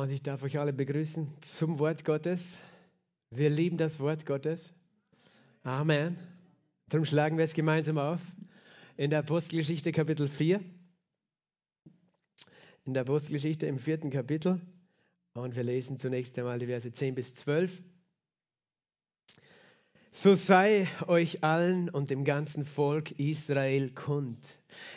Und ich darf euch alle begrüßen zum Wort Gottes. Wir lieben das Wort Gottes. Amen. Darum schlagen wir es gemeinsam auf in der Apostelgeschichte Kapitel 4. In der Apostelgeschichte im vierten Kapitel. Und wir lesen zunächst einmal die Verse 10 bis 12. So sei euch allen und dem ganzen Volk Israel kund.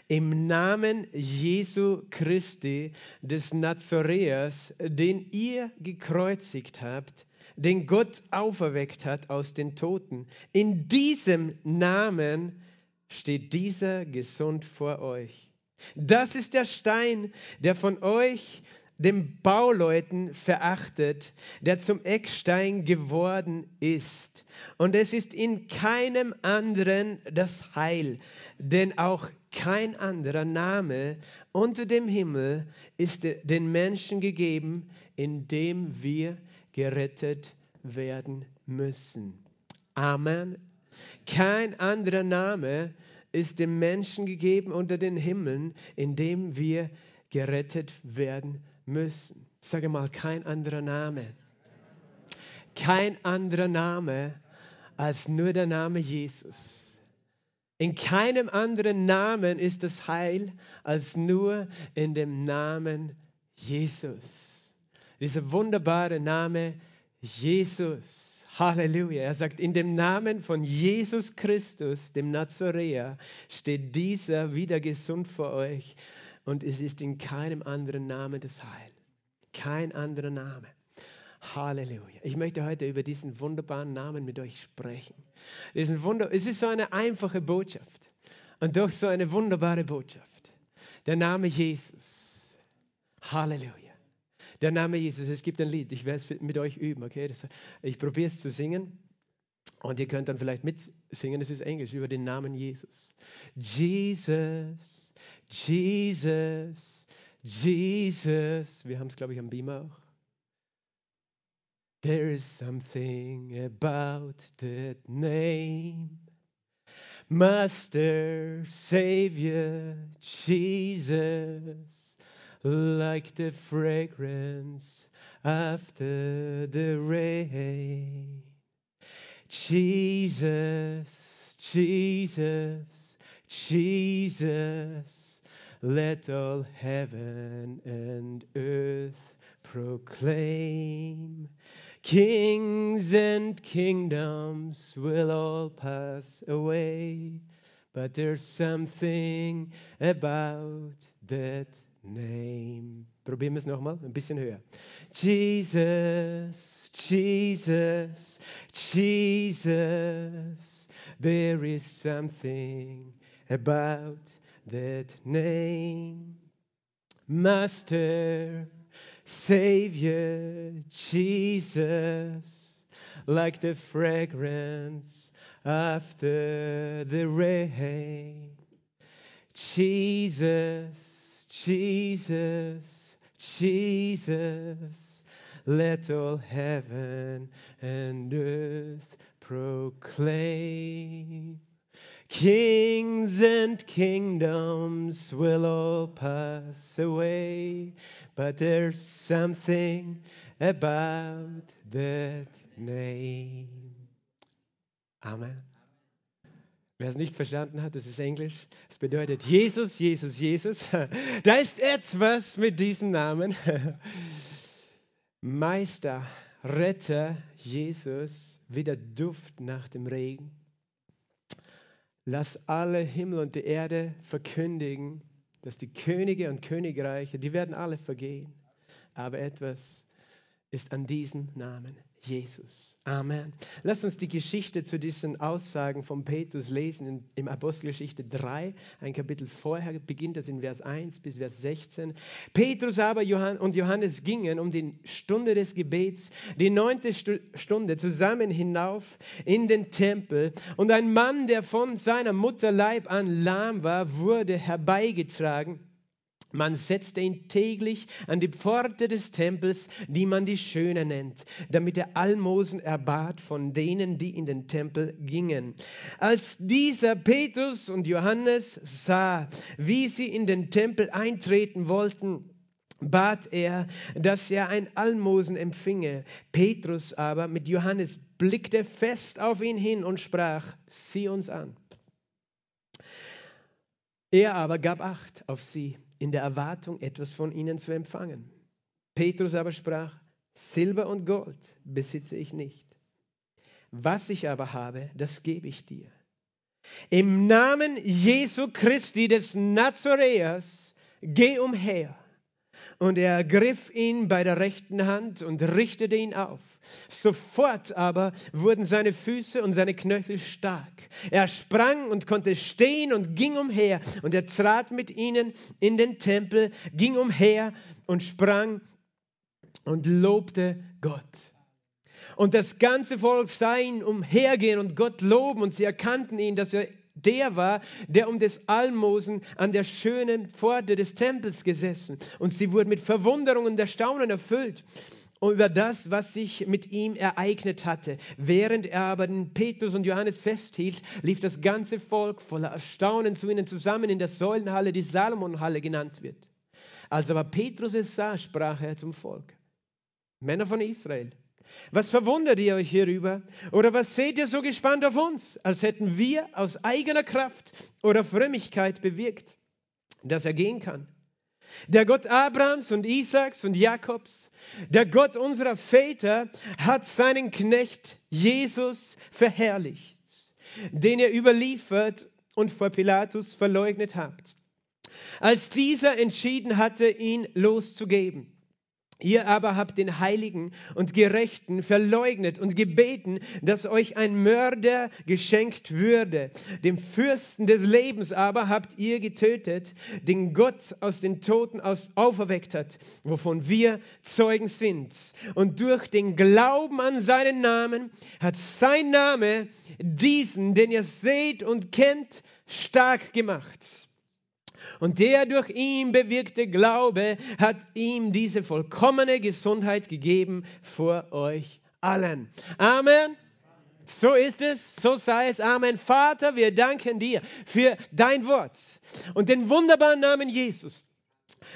Im Namen Jesu Christi des Nazareas, den ihr gekreuzigt habt, den Gott auferweckt hat aus den Toten. In diesem Namen steht dieser gesund vor euch. Das ist der Stein, der von euch dem Bauleuten verachtet, der zum Eckstein geworden ist. Und es ist in keinem anderen das Heil, denn auch kein anderer Name unter dem Himmel ist den Menschen gegeben, in dem wir gerettet werden müssen. Amen. Kein anderer Name ist dem Menschen gegeben unter den Himmeln, in dem wir gerettet werden müssen müssen. Sage mal, kein anderer Name. Kein anderer Name als nur der Name Jesus. In keinem anderen Namen ist das Heil als nur in dem Namen Jesus. Dieser wunderbare Name Jesus. Halleluja. Er sagt, in dem Namen von Jesus Christus, dem Nazaräer, steht dieser wieder gesund vor euch und es ist in keinem anderen Namen das Heil. Kein anderer Name. Halleluja. Ich möchte heute über diesen wunderbaren Namen mit euch sprechen. Es ist so eine einfache Botschaft und doch so eine wunderbare Botschaft. Der Name Jesus. Halleluja. Der Name Jesus. Es gibt ein Lied, ich werde es mit euch üben, okay? Das, ich probiere es zu singen. Und ihr könnt dann vielleicht mitsingen, es ist Englisch, über den Namen Jesus. Jesus, Jesus, Jesus. Wir haben es, glaube ich, am Beamer auch. There is something about that name. Master, Savior, Jesus, like the fragrance after the rain. Jesus, Jesus, Jesus. Let all heaven and earth proclaim. Kings and kingdoms will all pass away, but there's something about that name. Probieren wir es nochmal, ein bisschen höher. Jesus, Jesus, Jesus, there is something about that name. Master, Savior, Jesus, like the fragrance after the rain. Jesus, Jesus, Jesus, let all heaven and earth proclaim. Kings and kingdoms will all pass away, but there's something about that name. Amen. Wer es nicht verstanden hat, das ist Englisch. Es bedeutet Jesus, Jesus, Jesus. Da ist etwas mit diesem Namen. Meister, Retter, Jesus, wie der Duft nach dem Regen. Lass alle Himmel und die Erde verkündigen, dass die Könige und Königreiche, die werden alle vergehen. Aber etwas ist an diesem Namen Jesus. Amen. Lass uns die Geschichte zu diesen Aussagen von Petrus lesen in, im Apostelgeschichte 3, ein Kapitel vorher, beginnt das in Vers 1 bis Vers 16. Petrus aber Johann und Johannes gingen um die Stunde des Gebets, die neunte Stunde, zusammen hinauf in den Tempel. Und ein Mann, der von seiner Mutter Leib an lahm war, wurde herbeigetragen man setzte ihn täglich an die Pforte des Tempels, die man die Schöne nennt, damit er Almosen erbat von denen, die in den Tempel gingen. Als dieser Petrus und Johannes sah, wie sie in den Tempel eintreten wollten, bat er, dass er ein Almosen empfinge. Petrus aber mit Johannes blickte fest auf ihn hin und sprach, sieh uns an. Er aber gab Acht auf sie, in der Erwartung, etwas von ihnen zu empfangen. Petrus aber sprach, Silber und Gold besitze ich nicht. Was ich aber habe, das gebe ich dir. Im Namen Jesu Christi des Nazareas, geh umher und er ergriff ihn bei der rechten Hand und richtete ihn auf. Sofort aber wurden seine Füße und seine Knöchel stark. Er sprang und konnte stehen und ging umher. Und er trat mit ihnen in den Tempel, ging umher und sprang und lobte Gott. Und das ganze Volk sah ihn umhergehen und Gott loben und sie erkannten ihn, dass er der war, der um des Almosen an der schönen Pforte des Tempels gesessen. Und sie wurden mit Verwunderung und Erstaunen erfüllt über das, was sich mit ihm ereignet hatte. Während er aber den Petrus und Johannes festhielt, lief das ganze Volk voller Erstaunen zu ihnen zusammen in der Säulenhalle, die Salomonhalle genannt wird. Als aber Petrus es sah, sprach er zum Volk. Männer von Israel, was verwundert ihr euch hierüber? Oder was seht ihr so gespannt auf uns, als hätten wir aus eigener Kraft oder Frömmigkeit bewirkt, dass er gehen kann? Der Gott Abrahams und Isaaks und Jakobs, der Gott unserer Väter, hat seinen Knecht Jesus verherrlicht, den ihr überliefert und vor Pilatus verleugnet habt, als dieser entschieden hatte, ihn loszugeben. Ihr aber habt den Heiligen und Gerechten verleugnet und gebeten, dass euch ein Mörder geschenkt würde. Dem Fürsten des Lebens aber habt ihr getötet, den Gott aus den Toten auferweckt hat, wovon wir Zeugen sind. Und durch den Glauben an seinen Namen hat sein Name diesen, den ihr seht und kennt, stark gemacht und der durch ihn bewirkte Glaube hat ihm diese vollkommene Gesundheit gegeben vor euch allen. Amen. So ist es, so sei es. Amen. Vater, wir danken dir für dein Wort und den wunderbaren Namen Jesus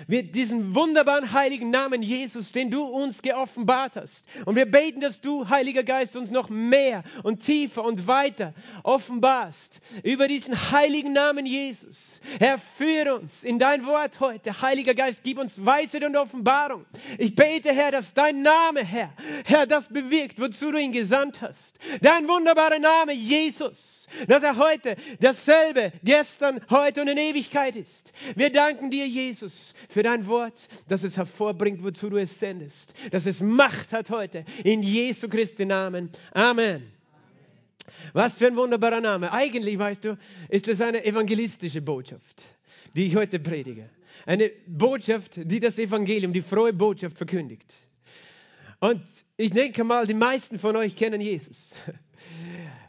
wir diesen wunderbaren heiligen Namen Jesus, den du uns geoffenbart hast. Und wir beten, dass du, Heiliger Geist, uns noch mehr und tiefer und weiter offenbarst über diesen heiligen Namen Jesus. Herr, führe uns in dein Wort heute. Heiliger Geist, gib uns Weisheit und Offenbarung. Ich bete, Herr, dass dein Name, Herr, Herr, das bewirkt, wozu du ihn gesandt hast. Dein wunderbarer Name, Jesus dass er heute dasselbe, gestern, heute und in Ewigkeit ist. Wir danken dir, Jesus, für dein Wort, dass es hervorbringt, wozu du es sendest, dass es Macht hat heute, in Jesu Christi Namen. Amen. Was für ein wunderbarer Name. Eigentlich, weißt du, ist es eine evangelistische Botschaft, die ich heute predige. Eine Botschaft, die das Evangelium, die frohe Botschaft verkündigt. Und ich denke mal, die meisten von euch kennen Jesus.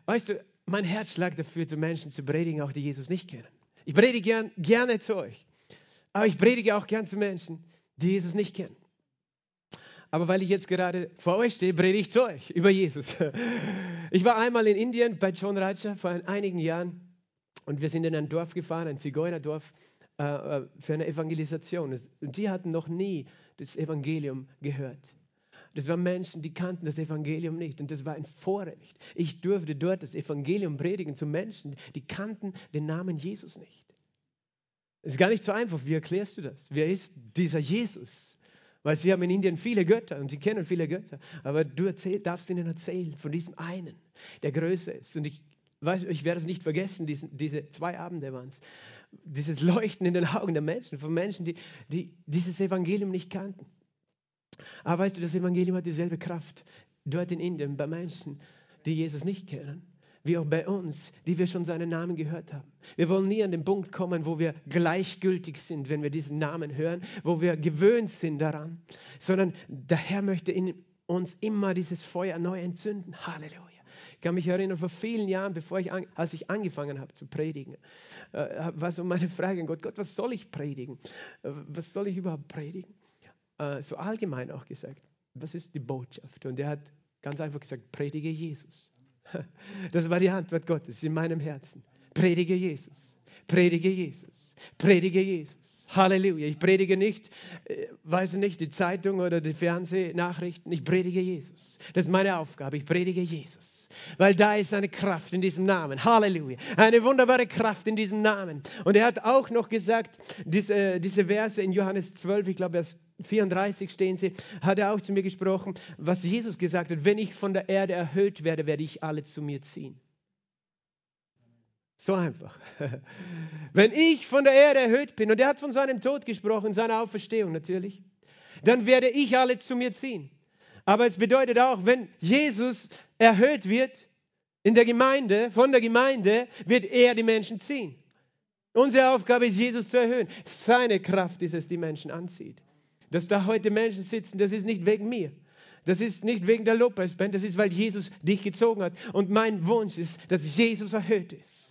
Weißt du, mein Herz schlagt dafür, zu Menschen zu predigen, auch die Jesus nicht kennen. Ich predige gern, gerne zu euch, aber ich predige auch gern zu Menschen, die Jesus nicht kennen. Aber weil ich jetzt gerade vor euch stehe, predige ich zu euch über Jesus. Ich war einmal in Indien bei John Raja vor einigen Jahren und wir sind in ein Dorf gefahren, ein Zigeunerdorf, äh, äh, für eine Evangelisation. Und die hatten noch nie das Evangelium gehört. Das waren Menschen, die kannten das Evangelium nicht und das war ein Vorrecht. Ich durfte dort das Evangelium predigen zu Menschen, die kannten den Namen Jesus nicht. Es ist gar nicht so einfach. Wie erklärst du das? Wer ist dieser Jesus? Weil sie haben in Indien viele Götter und sie kennen viele Götter. Aber du erzähl, darfst ihnen erzählen von diesem einen, der größer ist. Und ich, weiß, ich werde es nicht vergessen, diesen, diese zwei Abende waren es. Dieses Leuchten in den Augen der Menschen, von Menschen, die, die dieses Evangelium nicht kannten. Aber weißt du, das Evangelium hat dieselbe Kraft dort in Indien bei Menschen, die Jesus nicht kennen, wie auch bei uns, die wir schon seinen Namen gehört haben. Wir wollen nie an den Punkt kommen, wo wir gleichgültig sind, wenn wir diesen Namen hören, wo wir gewöhnt sind daran, sondern der Herr möchte in uns immer dieses Feuer neu entzünden. Halleluja. Ich kann mich erinnern, vor vielen Jahren, bevor ich, als ich angefangen habe zu predigen, äh, war so meine Frage an Gott, Gott, was soll ich predigen? Äh, was soll ich überhaupt predigen? Äh, so allgemein auch gesagt, was ist die Botschaft? Und er hat ganz einfach gesagt, predige Jesus. Das war die Antwort Gottes in meinem Herzen. Predige Jesus. Predige Jesus. Predige Jesus. Halleluja. Ich predige nicht, äh, weiß nicht, die Zeitung oder die Fernsehnachrichten. Ich predige Jesus. Das ist meine Aufgabe. Ich predige Jesus. Weil da ist eine Kraft in diesem Namen. Halleluja. Eine wunderbare Kraft in diesem Namen. Und er hat auch noch gesagt, diese, diese Verse in Johannes 12, ich glaube, Vers 34 stehen sie, hat er auch zu mir gesprochen, was Jesus gesagt hat, wenn ich von der Erde erhöht werde, werde ich alle zu mir ziehen. So einfach. Wenn ich von der Erde erhöht bin, und er hat von seinem Tod gesprochen, seiner Auferstehung natürlich, dann werde ich alle zu mir ziehen. Aber es bedeutet auch, wenn Jesus erhöht wird in der Gemeinde, von der Gemeinde, wird er die Menschen ziehen. Unsere Aufgabe ist, Jesus zu erhöhen. Seine Kraft ist es, die Menschen anzieht. Dass da heute Menschen sitzen, das ist nicht wegen mir. Das ist nicht wegen der Lobpreisband, das ist, weil Jesus dich gezogen hat. Und mein Wunsch ist, dass Jesus erhöht ist.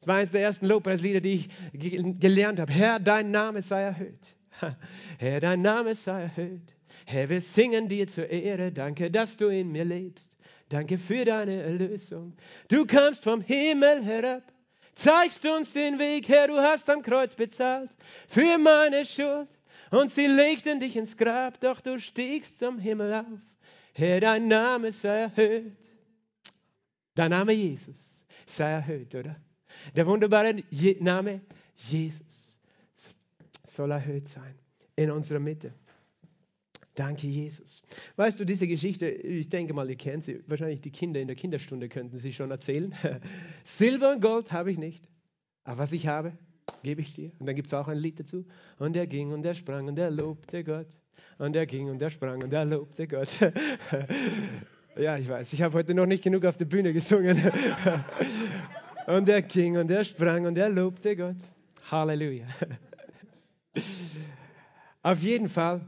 Das war eines der ersten Lobpreislieder, die ich gelernt habe. Herr, dein Name sei erhöht. Herr, dein Name sei erhöht. Herr, wir singen dir zur Ehre. Danke, dass du in mir lebst. Danke für deine Erlösung. Du kamst vom Himmel herab, zeigst uns den Weg, Herr, du hast am Kreuz bezahlt für meine Schuld. Und sie legten dich ins Grab, doch du stiegst zum Himmel auf. Herr, dein Name sei erhöht. Dein Name Jesus sei erhöht, oder? Der wunderbare Name Jesus soll erhöht sein in unserer Mitte. Danke, Jesus. Weißt du, diese Geschichte, ich denke mal, ihr kennt sie. Wahrscheinlich die Kinder in der Kinderstunde könnten sie schon erzählen. Silber und Gold habe ich nicht. Aber was ich habe, gebe ich dir. Und dann gibt es auch ein Lied dazu. Und er ging und er sprang und er lobte Gott. Und er ging und er sprang und er lobte Gott. ja, ich weiß, ich habe heute noch nicht genug auf der Bühne gesungen. und er ging und er sprang und er lobte Gott. Halleluja. auf jeden Fall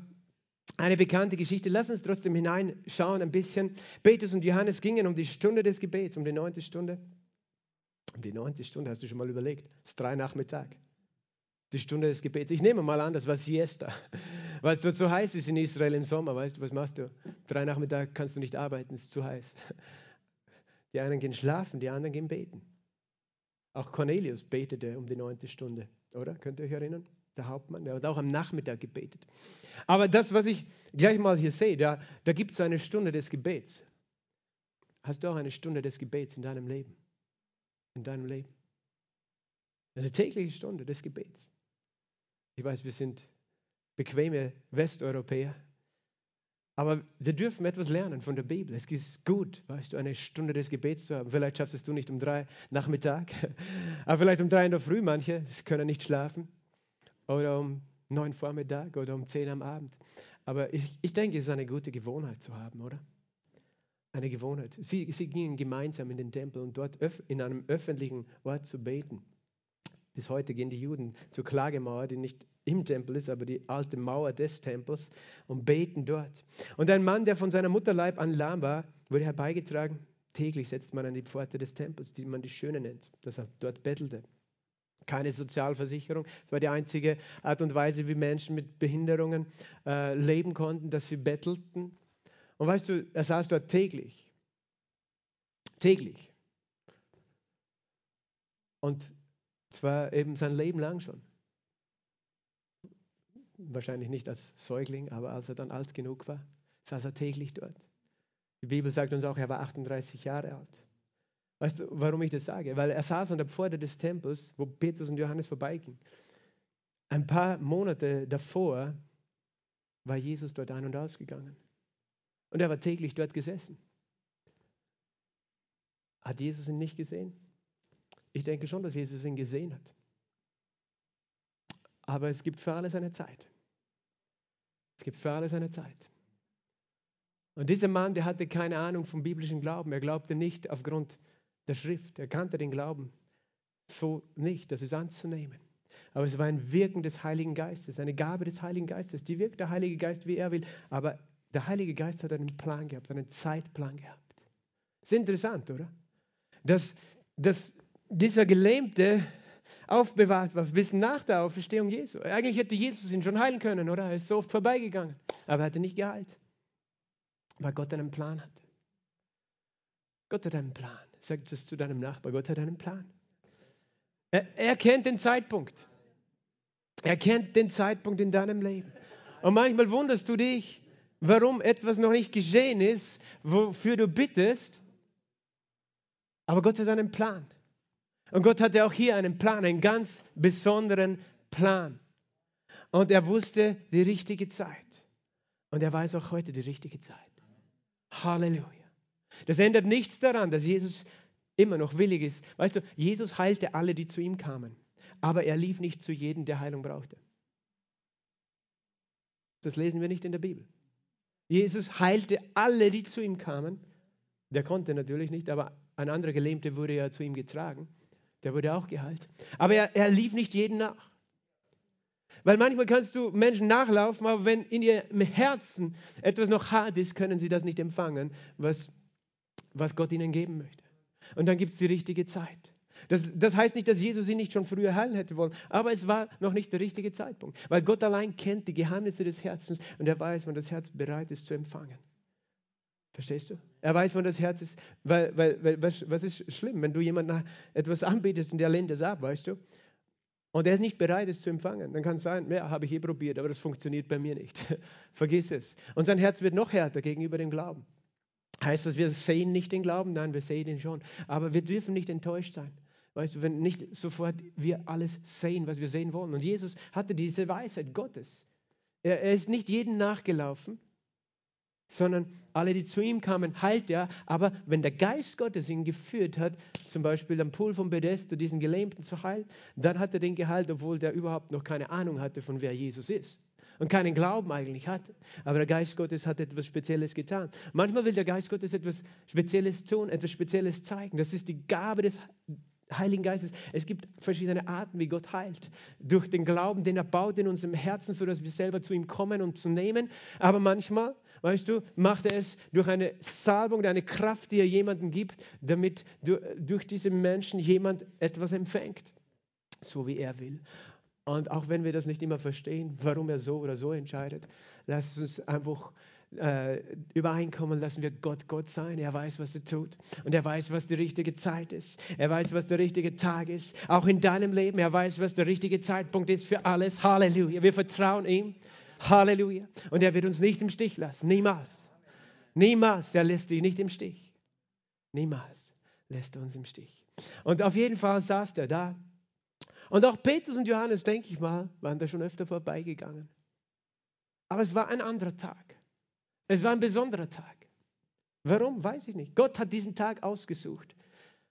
eine bekannte Geschichte. Lass uns trotzdem hineinschauen ein bisschen. Petrus und Johannes gingen um die Stunde des Gebets, um die neunte Stunde. Die neunte Stunde, hast du schon mal überlegt? Es ist drei Nachmittag. Die Stunde des Gebets. Ich nehme mal an, das war Siesta. Weil es dort so heiß ist in Israel im Sommer. Weißt du, was machst du? Drei Nachmittag kannst du nicht arbeiten, es ist zu heiß. Die einen gehen schlafen, die anderen gehen beten. Auch Cornelius betete um die neunte Stunde, oder? Könnt ihr euch erinnern? Der Hauptmann, der hat auch am Nachmittag gebetet. Aber das, was ich gleich mal hier sehe, da, da gibt es eine Stunde des Gebets. Hast du auch eine Stunde des Gebets in deinem Leben? in deinem Leben. Eine tägliche Stunde des Gebets. Ich weiß, wir sind bequeme Westeuropäer, aber wir dürfen etwas lernen von der Bibel. Es ist gut, weißt du, eine Stunde des Gebets zu haben. Vielleicht schaffst es du nicht um drei Nachmittag, aber vielleicht um drei in der Früh. Manche können nicht schlafen oder um neun Vormittag oder um zehn am Abend. Aber ich, ich denke, es ist eine gute Gewohnheit zu haben, oder? eine Gewohnheit. Sie, sie gingen gemeinsam in den Tempel und dort in einem öffentlichen Ort zu beten. Bis heute gehen die Juden zur Klagemauer, die nicht im Tempel ist, aber die alte Mauer des Tempels und beten dort. Und ein Mann, der von seiner Mutterleib an lahm war, wurde herbeigetragen. Täglich setzt man an die Pforte des Tempels, die man die Schöne nennt, dass er dort bettelte. Keine Sozialversicherung. Es war die einzige Art und Weise, wie Menschen mit Behinderungen äh, leben konnten, dass sie bettelten und weißt du, er saß dort täglich. Täglich. Und zwar eben sein Leben lang schon. Wahrscheinlich nicht als Säugling, aber als er dann alt genug war, saß er täglich dort. Die Bibel sagt uns auch, er war 38 Jahre alt. Weißt du, warum ich das sage? Weil er saß an der Pforte des Tempels, wo Petrus und Johannes vorbeigingen. Ein paar Monate davor war Jesus dort ein- und ausgegangen. Und er war täglich dort gesessen. Hat Jesus ihn nicht gesehen? Ich denke schon, dass Jesus ihn gesehen hat. Aber es gibt für alles eine Zeit. Es gibt für alles eine Zeit. Und dieser Mann, der hatte keine Ahnung vom biblischen Glauben. Er glaubte nicht aufgrund der Schrift. Er kannte den Glauben so nicht, das ist anzunehmen. Aber es war ein Wirken des Heiligen Geistes, eine Gabe des Heiligen Geistes. Die wirkt der Heilige Geist, wie er will. Aber der Heilige Geist hat einen Plan gehabt, einen Zeitplan gehabt. Ist interessant, oder? Dass, dass dieser Gelähmte aufbewahrt war bis nach der Auferstehung Jesu. Eigentlich hätte Jesus ihn schon heilen können, oder? Er ist so oft vorbeigegangen, aber er hatte nicht geheilt, weil Gott einen Plan hatte. Gott hat einen Plan. Sag das zu deinem Nachbar. Gott hat einen Plan. Er, er kennt den Zeitpunkt. Er kennt den Zeitpunkt in deinem Leben. Und manchmal wunderst du dich, warum etwas noch nicht geschehen ist, wofür du bittest. Aber Gott hat einen Plan. Und Gott hatte auch hier einen Plan, einen ganz besonderen Plan. Und er wusste die richtige Zeit. Und er weiß auch heute die richtige Zeit. Halleluja. Das ändert nichts daran, dass Jesus immer noch willig ist. Weißt du, Jesus heilte alle, die zu ihm kamen. Aber er lief nicht zu jedem, der Heilung brauchte. Das lesen wir nicht in der Bibel. Jesus heilte alle, die zu ihm kamen. Der konnte natürlich nicht, aber ein anderer Gelähmte wurde ja zu ihm getragen. Der wurde auch geheilt. Aber er, er lief nicht jeden nach. Weil manchmal kannst du Menschen nachlaufen, aber wenn in ihrem Herzen etwas noch hart ist, können sie das nicht empfangen, was, was Gott ihnen geben möchte. Und dann gibt es die richtige Zeit. Das, das, heißt nicht, dass Jesus sie nicht schon früher heilen hätte wollen, aber es war noch nicht der richtige Zeitpunkt, weil Gott allein kennt die Geheimnisse des Herzens und er weiß, wann das Herz bereit ist zu empfangen. Verstehst du? Er weiß, wann das Herz ist, weil, weil, weil was, ist schlimm, wenn du jemandem etwas anbietest und der lehnt es ab, weißt du? Und er ist nicht bereit, es zu empfangen. Dann kann es sein, ja, habe ich eh probiert, aber das funktioniert bei mir nicht. Vergiss es. Und sein Herz wird noch härter gegenüber dem Glauben. Heißt das, wir sehen nicht den Glauben? Nein, wir sehen ihn schon. Aber wir dürfen nicht enttäuscht sein. Weißt du, wenn nicht sofort wir alles sehen, was wir sehen wollen. Und Jesus hatte diese Weisheit Gottes. Er, er ist nicht jedem nachgelaufen, sondern alle, die zu ihm kamen, heilt er. Aber wenn der Geist Gottes ihn geführt hat, zum Beispiel am Pool von Bethesda, diesen Gelähmten zu heilen, dann hat er den geheilt, obwohl der überhaupt noch keine Ahnung hatte, von wer Jesus ist. Und keinen Glauben eigentlich hatte. Aber der Geist Gottes hat etwas Spezielles getan. Manchmal will der Geist Gottes etwas Spezielles tun, etwas Spezielles zeigen. Das ist die Gabe des Heiligen Geistes. Es gibt verschiedene Arten, wie Gott heilt. Durch den Glauben, den er baut in unserem Herzen, sodass wir selber zu ihm kommen und zu nehmen. Aber manchmal, weißt du, macht er es durch eine Salbung, eine Kraft, die er jemandem gibt, damit durch diese Menschen jemand etwas empfängt, so wie er will. Und auch wenn wir das nicht immer verstehen, warum er so oder so entscheidet, lasst uns einfach äh, übereinkommen, lassen wir Gott Gott sein. Er weiß, was er tut. Und er weiß, was die richtige Zeit ist. Er weiß, was der richtige Tag ist. Auch in deinem Leben. Er weiß, was der richtige Zeitpunkt ist für alles. Halleluja. Wir vertrauen ihm. Halleluja. Und er wird uns nicht im Stich lassen. Niemals. Niemals. Er lässt dich nicht im Stich. Niemals lässt er uns im Stich. Und auf jeden Fall saß er da. Und auch Petrus und Johannes, denke ich mal, waren da schon öfter vorbeigegangen. Aber es war ein anderer Tag. Es war ein besonderer Tag. Warum? Weiß ich nicht. Gott hat diesen Tag ausgesucht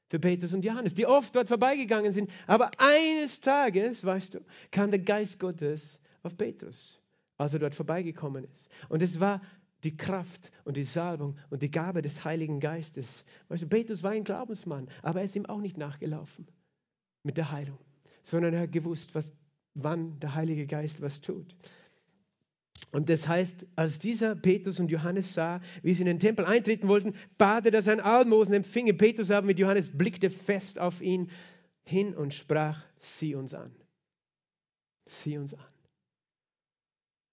für Petrus und Johannes, die oft dort vorbeigegangen sind. Aber eines Tages, weißt du, kam der Geist Gottes auf Petrus, als er dort vorbeigekommen ist. Und es war die Kraft und die Salbung und die Gabe des Heiligen Geistes. Weißt du, Petrus war ein Glaubensmann, aber er ist ihm auch nicht nachgelaufen mit der Heilung, sondern er hat gewusst, was, wann der Heilige Geist was tut. Und das heißt, als dieser Petrus und Johannes sah, wie sie in den Tempel eintreten wollten, bat er, dass er ein Almosen empfinge. Petrus aber mit Johannes blickte fest auf ihn hin und sprach, sieh uns an. Sieh uns an.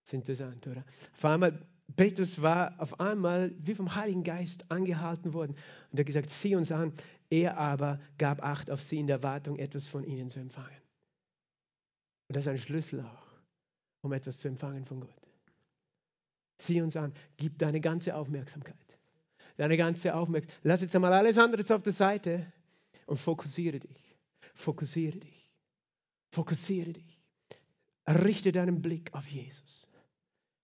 Das ist interessant, oder? Auf einmal, Petrus war auf einmal wie vom Heiligen Geist angehalten worden und er hat gesagt, sieh uns an. Er aber gab Acht auf sie in der Erwartung, etwas von ihnen zu empfangen. Und das ist ein Schlüssel auch, um etwas zu empfangen von Gott. Sieh uns an, gib deine ganze Aufmerksamkeit. Deine ganze Aufmerksamkeit. Lass jetzt einmal alles andere auf der Seite und fokussiere dich. Fokussiere dich. Fokussiere dich. Richte deinen Blick auf Jesus.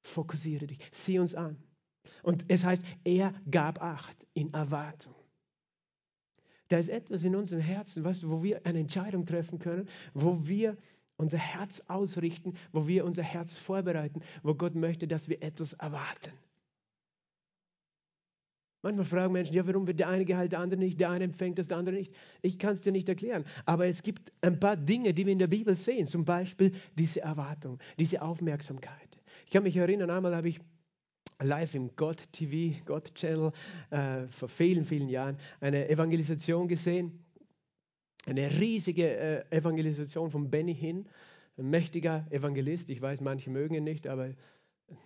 Fokussiere dich. Sieh uns an. Und es heißt, er gab Acht in Erwartung. Da ist etwas in unserem Herzen, weißt du, wo wir eine Entscheidung treffen können, wo wir unser Herz ausrichten, wo wir unser Herz vorbereiten, wo Gott möchte, dass wir etwas erwarten. Manchmal fragen Menschen, ja, warum wird der eine geheilt, der andere nicht, der eine empfängt das, der andere nicht. Ich kann es dir nicht erklären, aber es gibt ein paar Dinge, die wir in der Bibel sehen, zum Beispiel diese Erwartung, diese Aufmerksamkeit. Ich kann mich erinnern, einmal habe ich live im Gott TV, Gott Channel, äh, vor vielen, vielen Jahren eine Evangelisation gesehen eine riesige äh, Evangelisation von Benny Hinn, ein mächtiger Evangelist. Ich weiß, manche mögen ihn nicht, aber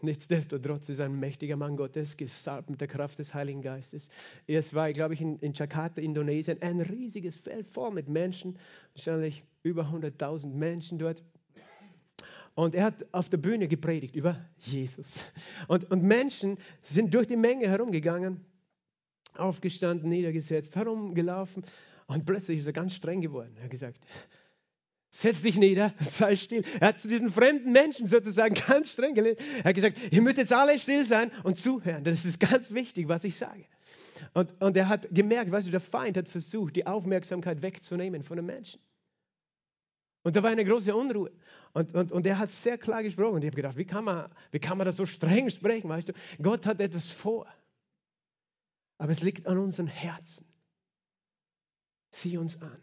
Nichtsdestotrotz ist ein mächtiger Mann Gottes, gesalbt mit der Kraft des Heiligen Geistes. Es war, glaube ich, in, in Jakarta, Indonesien, ein riesiges Feld voll mit Menschen, wahrscheinlich über 100.000 Menschen dort. Und er hat auf der Bühne gepredigt über Jesus. Und, und Menschen sind durch die Menge herumgegangen, aufgestanden, niedergesetzt, herumgelaufen. Und plötzlich ist er ganz streng geworden. Er hat gesagt, setz dich nieder, sei still. Er hat zu diesen fremden Menschen sozusagen ganz streng gelegt. Er hat gesagt, ihr müsst jetzt alle still sein und zuhören. Das ist ganz wichtig, was ich sage. Und, und er hat gemerkt, weißt du, der Feind hat versucht, die Aufmerksamkeit wegzunehmen von den Menschen. Und da war eine große Unruhe. Und, und, und er hat sehr klar gesprochen. Und ich habe gedacht, wie kann, man, wie kann man das so streng sprechen? Weißt du, Gott hat etwas vor. Aber es liegt an unseren Herzen. Sieh uns an.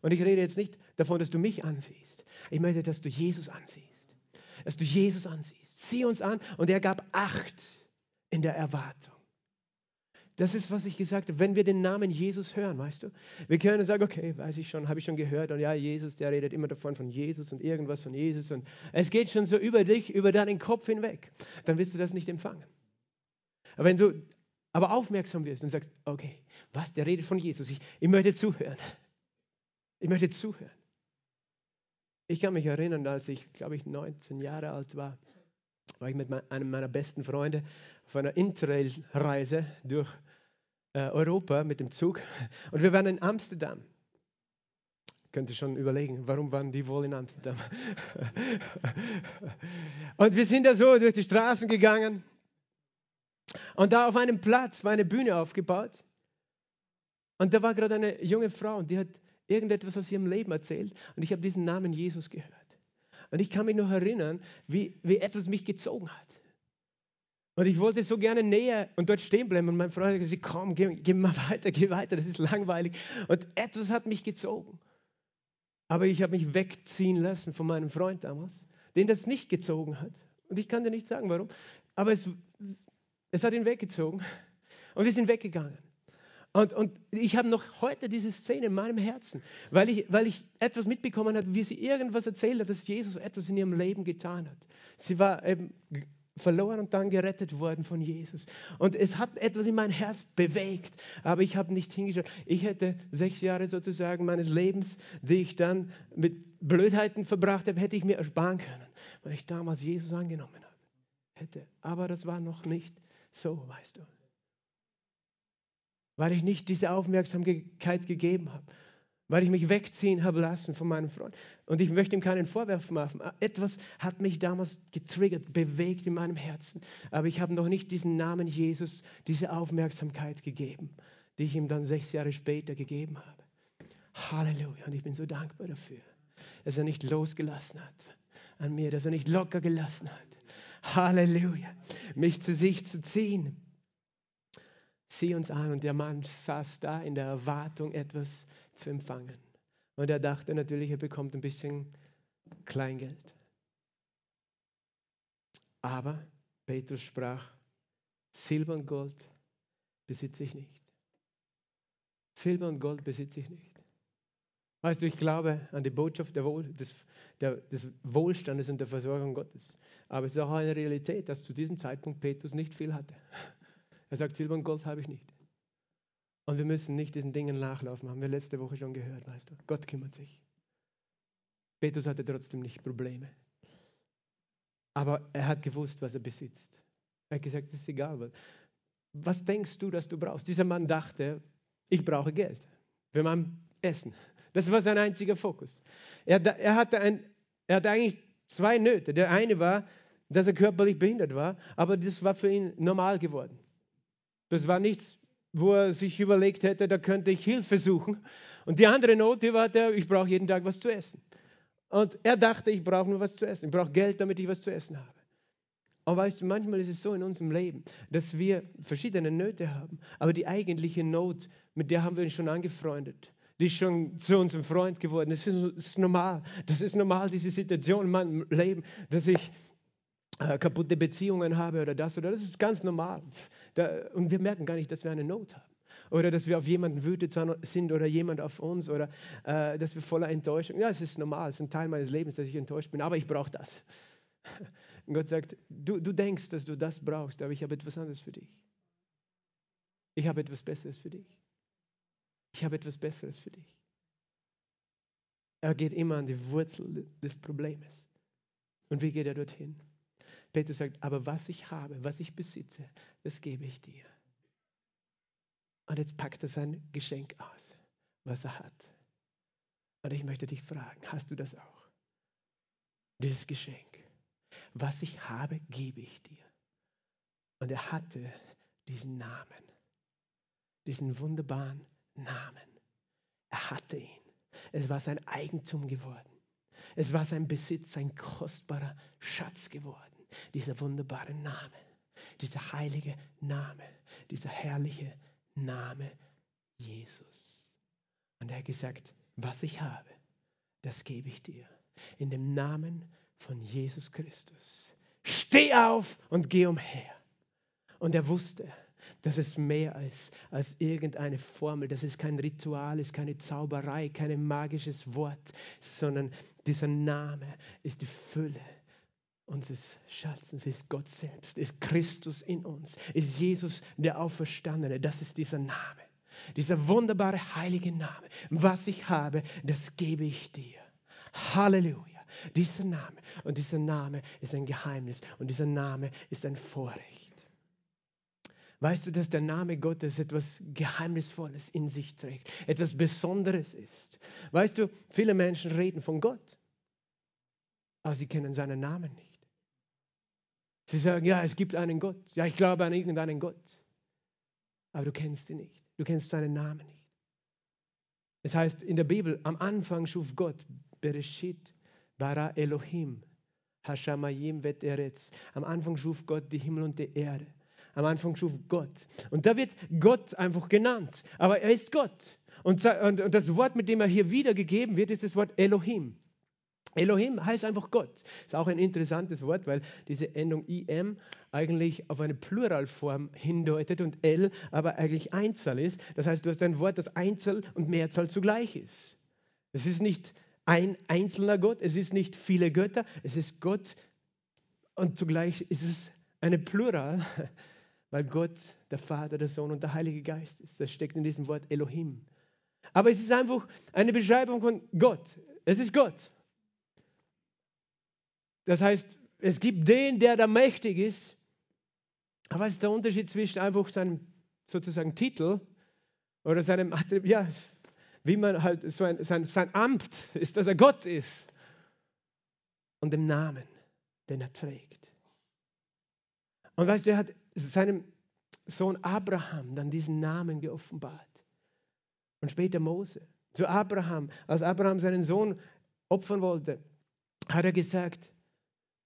Und ich rede jetzt nicht davon, dass du mich ansiehst. Ich möchte, dass du Jesus ansiehst. Dass du Jesus ansiehst. Sieh uns an. Und er gab Acht in der Erwartung. Das ist, was ich gesagt habe. Wenn wir den Namen Jesus hören, weißt du, wir können sagen, okay, weiß ich schon, habe ich schon gehört. Und ja, Jesus, der redet immer davon von Jesus und irgendwas von Jesus. Und es geht schon so über dich, über deinen Kopf hinweg. Dann wirst du das nicht empfangen. Aber wenn du aber aufmerksam wirst und sagst, okay, was, der redet von Jesus. Ich, ich möchte zuhören. Ich möchte zuhören. Ich kann mich erinnern, als ich, glaube ich, 19 Jahre alt war, war ich mit einem meiner besten Freunde auf einer Interrail-Reise durch Europa mit dem Zug. Und wir waren in Amsterdam. Könnt ihr schon überlegen, warum waren die wohl in Amsterdam? und wir sind da so durch die Straßen gegangen. Und da auf einem Platz war eine Bühne aufgebaut. Und da war gerade eine junge Frau und die hat irgendetwas aus ihrem Leben erzählt. Und ich habe diesen Namen Jesus gehört. Und ich kann mich noch erinnern, wie, wie etwas mich gezogen hat. Und ich wollte so gerne näher und dort stehen bleiben. Und mein Freund hat gesagt, komm, geh, geh mal weiter, geh weiter, das ist langweilig. Und etwas hat mich gezogen. Aber ich habe mich wegziehen lassen von meinem Freund damals, den das nicht gezogen hat. Und ich kann dir nicht sagen, warum. Aber es, es hat ihn weggezogen. Und wir sind weggegangen. Und, und ich habe noch heute diese Szene in meinem Herzen, weil ich, weil ich etwas mitbekommen habe, wie sie irgendwas erzählt hat, dass Jesus etwas in ihrem Leben getan hat. Sie war eben verloren und dann gerettet worden von Jesus. Und es hat etwas in mein Herz bewegt, aber ich habe nicht hingeschaut. Ich hätte sechs Jahre sozusagen meines Lebens, die ich dann mit Blödheiten verbracht habe, hätte ich mir ersparen können, weil ich damals Jesus angenommen habe. Hätte. Aber das war noch nicht so, weißt du. Weil ich nicht diese Aufmerksamkeit gegeben habe weil ich mich wegziehen habe lassen von meinem Freund. Und ich möchte ihm keinen Vorwurf machen. Etwas hat mich damals getriggert, bewegt in meinem Herzen. Aber ich habe noch nicht diesen Namen Jesus, diese Aufmerksamkeit gegeben, die ich ihm dann sechs Jahre später gegeben habe. Halleluja. Und ich bin so dankbar dafür, dass er nicht losgelassen hat an mir, dass er nicht locker gelassen hat. Halleluja. Mich zu sich zu ziehen. Sieh uns an. Und der Mann saß da in der Erwartung, etwas zu empfangen. Und er dachte natürlich, er bekommt ein bisschen Kleingeld. Aber Petrus sprach, Silber und Gold besitze ich nicht. Silber und Gold besitze ich nicht. Weißt du, ich glaube an die Botschaft Wohl, des, der, des Wohlstandes und der Versorgung Gottes. Aber es ist auch eine Realität, dass zu diesem Zeitpunkt Petrus nicht viel hatte. Er sagt, Silber und Gold habe ich nicht. Und wir müssen nicht diesen Dingen nachlaufen, haben wir letzte Woche schon gehört, weißt du. Gott kümmert sich. Petrus hatte trotzdem nicht Probleme. Aber er hat gewusst, was er besitzt. Er hat gesagt, es ist egal. Was denkst du, dass du brauchst? Dieser Mann dachte, ich brauche Geld für mein Essen. Das war sein einziger Fokus. Er, er, hatte ein, er hatte eigentlich zwei Nöte. Der eine war, dass er körperlich behindert war, aber das war für ihn normal geworden. Das war nichts wo er sich überlegt hätte, da könnte ich Hilfe suchen. Und die andere Note war der, ich brauche jeden Tag was zu essen. Und er dachte, ich brauche nur was zu essen. Ich brauche Geld, damit ich was zu essen habe. Aber weißt du, manchmal ist es so in unserem Leben, dass wir verschiedene Nöte haben. Aber die eigentliche Not, mit der haben wir uns schon angefreundet. Die ist schon zu unserem Freund geworden. Das ist, das ist normal. Das ist normal, diese Situation in meinem Leben, dass ich äh, kaputte Beziehungen habe oder das oder das ist ganz normal. Da, und wir merken gar nicht, dass wir eine Not haben. Oder dass wir auf jemanden wütend sind oder jemand auf uns oder äh, dass wir voller Enttäuschung. Ja, es ist normal, es ist ein Teil meines Lebens, dass ich enttäuscht bin, aber ich brauche das. Und Gott sagt, du, du denkst, dass du das brauchst, aber ich habe etwas anderes für dich. Ich habe etwas Besseres für dich. Ich habe etwas Besseres für dich. Er geht immer an die Wurzel des Problems. Und wie geht er dorthin? Petrus sagt, aber was ich habe, was ich besitze, das gebe ich dir. Und jetzt packt er sein Geschenk aus, was er hat. Und ich möchte dich fragen, hast du das auch? Dieses Geschenk. Was ich habe, gebe ich dir. Und er hatte diesen Namen, diesen wunderbaren Namen. Er hatte ihn. Es war sein Eigentum geworden. Es war sein Besitz, sein kostbarer Schatz geworden. Dieser wunderbare Name, dieser heilige Name, dieser herrliche Name Jesus. Und er hat gesagt, was ich habe, das gebe ich dir. In dem Namen von Jesus Christus. Steh auf und geh umher. Und er wusste, das ist mehr als, als irgendeine Formel, das ist kein Ritual, ist keine Zauberei, kein magisches Wort, sondern dieser Name ist die Fülle unseres Schatzes, ist Gott selbst, ist Christus in uns, ist Jesus der Auferstandene, das ist dieser Name, dieser wunderbare heilige Name. Was ich habe, das gebe ich dir. Halleluja. Dieser Name und dieser Name ist ein Geheimnis und dieser Name ist ein Vorrecht. Weißt du, dass der Name Gottes etwas Geheimnisvolles in sich trägt, etwas Besonderes ist? Weißt du, viele Menschen reden von Gott, aber sie kennen seinen Namen nicht. Sie sagen, ja, es gibt einen Gott. Ja, ich glaube an irgendeinen Gott. Aber du kennst ihn nicht. Du kennst seinen Namen nicht. Es heißt in der Bibel, am Anfang schuf Gott, Bereshit, bara Elohim, Hashamayim vet Eretz. Am Anfang schuf Gott die Himmel und die Erde. Am Anfang schuf Gott. Und da wird Gott einfach genannt. Aber er ist Gott. Und, das Wort, mit dem er hier wiedergegeben wird, ist das Wort Elohim. Elohim heißt einfach Gott. Ist auch ein interessantes Wort, weil diese Endung im eigentlich auf eine Pluralform hindeutet und L aber eigentlich Einzahl ist. Das heißt, du hast ein Wort, das Einzahl und Mehrzahl zugleich ist. Es ist nicht ein einzelner Gott, es ist nicht viele Götter, es ist Gott und zugleich ist es eine Plural, weil Gott der Vater, der Sohn und der Heilige Geist ist. Das steckt in diesem Wort Elohim. Aber es ist einfach eine Beschreibung von Gott. Es ist Gott. Das heißt, es gibt den, der da mächtig ist. Aber was ist der Unterschied zwischen einfach seinem sozusagen Titel oder seinem, ja, wie man halt so ein, sein, sein Amt ist, dass er Gott ist und dem Namen, den er trägt. Und weißt du, er hat seinem Sohn Abraham dann diesen Namen geoffenbart. Und später Mose. Zu Abraham, als Abraham seinen Sohn opfern wollte, hat er gesagt,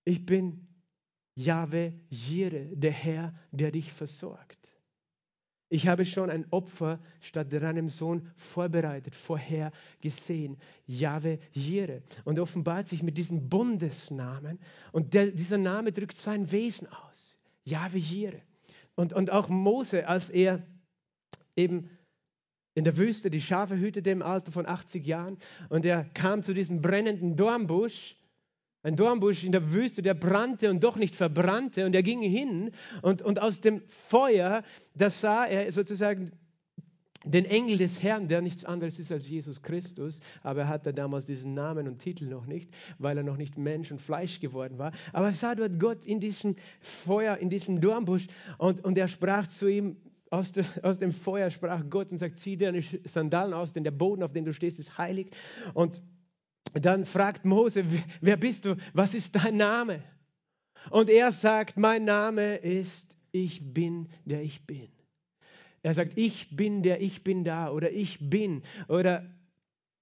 ich bin Jahwe Jire, der Herr, der dich versorgt. Ich habe schon ein Opfer statt deinem Sohn vorbereitet, vorher gesehen. Jahwe Jire. Und offenbart sich mit diesem Bundesnamen. Und der, dieser Name drückt sein Wesen aus. Jahwe Jire. Und, und auch Mose, als er eben in der Wüste die Schafe hütete im Alter von 80 Jahren und er kam zu diesem brennenden Dornbusch ein Dornbusch in der Wüste, der brannte und doch nicht verbrannte. Und er ging hin und, und aus dem Feuer, da sah er sozusagen den Engel des Herrn, der nichts anderes ist als Jesus Christus, aber er hatte damals diesen Namen und Titel noch nicht, weil er noch nicht Mensch und Fleisch geworden war. Aber er sah dort Gott in diesem Feuer, in diesem Dornbusch und, und er sprach zu ihm, aus, de, aus dem Feuer sprach Gott und sagt, zieh deine Sandalen aus, denn der Boden, auf dem du stehst, ist heilig. Und dann fragt Mose, wer bist du? Was ist dein Name? Und er sagt, mein Name ist, ich bin, der ich bin. Er sagt, ich bin, der ich bin da oder ich bin oder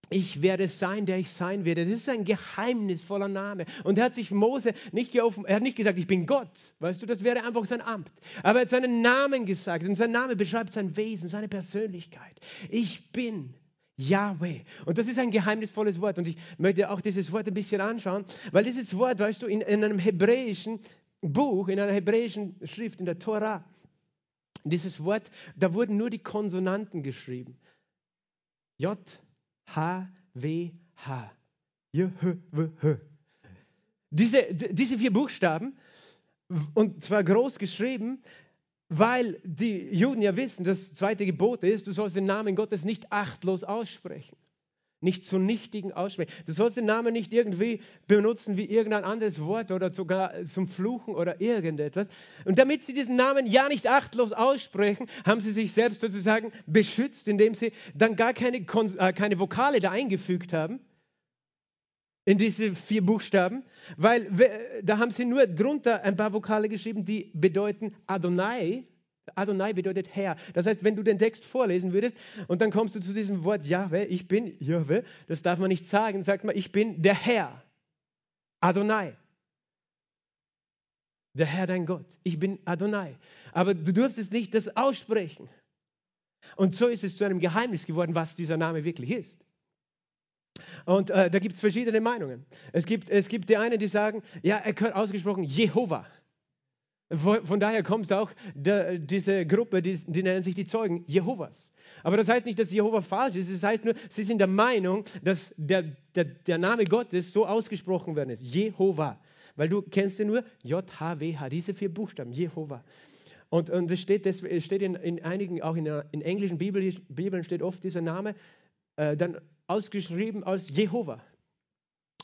ich werde sein, der ich sein werde. Das ist ein geheimnisvoller Name. Und er hat sich Mose nicht geoffen, er hat nicht gesagt, ich bin Gott. Weißt du, das wäre einfach sein Amt. Aber er hat seinen Namen gesagt und sein Name beschreibt sein Wesen, seine Persönlichkeit. Ich bin Yahweh. Und das ist ein geheimnisvolles Wort. Und ich möchte auch dieses Wort ein bisschen anschauen, weil dieses Wort, weißt du, in, in einem hebräischen Buch, in einer hebräischen Schrift, in der Tora, dieses Wort, da wurden nur die Konsonanten geschrieben. J, H, W, H. J, H, W, H. Diese, diese vier Buchstaben, und zwar groß geschrieben, weil die Juden ja wissen, das zweite Gebot ist, du sollst den Namen Gottes nicht achtlos aussprechen nicht zu nichtigen aussprechen. Du sollst den Namen nicht irgendwie benutzen wie irgendein anderes Wort oder sogar zum Fluchen oder irgendetwas. Und damit sie diesen Namen ja nicht achtlos aussprechen, haben sie sich selbst sozusagen beschützt, indem sie dann gar keine, äh, keine Vokale da eingefügt haben in diese vier Buchstaben, weil da haben sie nur drunter ein paar Vokale geschrieben, die bedeuten Adonai, Adonai bedeutet Herr. Das heißt, wenn du den Text vorlesen würdest und dann kommst du zu diesem Wort Jahwe, ich bin Jahwe, das darf man nicht sagen, sagt man, ich bin der Herr. Adonai. Der Herr dein Gott. Ich bin Adonai. Aber du durftest nicht das aussprechen. Und so ist es zu einem Geheimnis geworden, was dieser Name wirklich ist. Und äh, da gibt es verschiedene Meinungen. Es gibt, es gibt die einen, die sagen, ja, er gehört ausgesprochen Jehova. Von daher kommt auch der, diese Gruppe, die, die, nennen sich die Zeugen Jehovas. Aber das heißt nicht, dass Jehova falsch ist. Es das heißt nur, sie sind der Meinung, dass der, der, der Name Gottes so ausgesprochen werden ist. Jehova. Weil du kennst ja nur J-H-W-H, diese vier Buchstaben, Jehova. Und, und es steht, das steht in, in einigen, auch in, in englischen Bibeln, Bibeln steht oft dieser Name äh, dann ausgeschrieben als Jehova.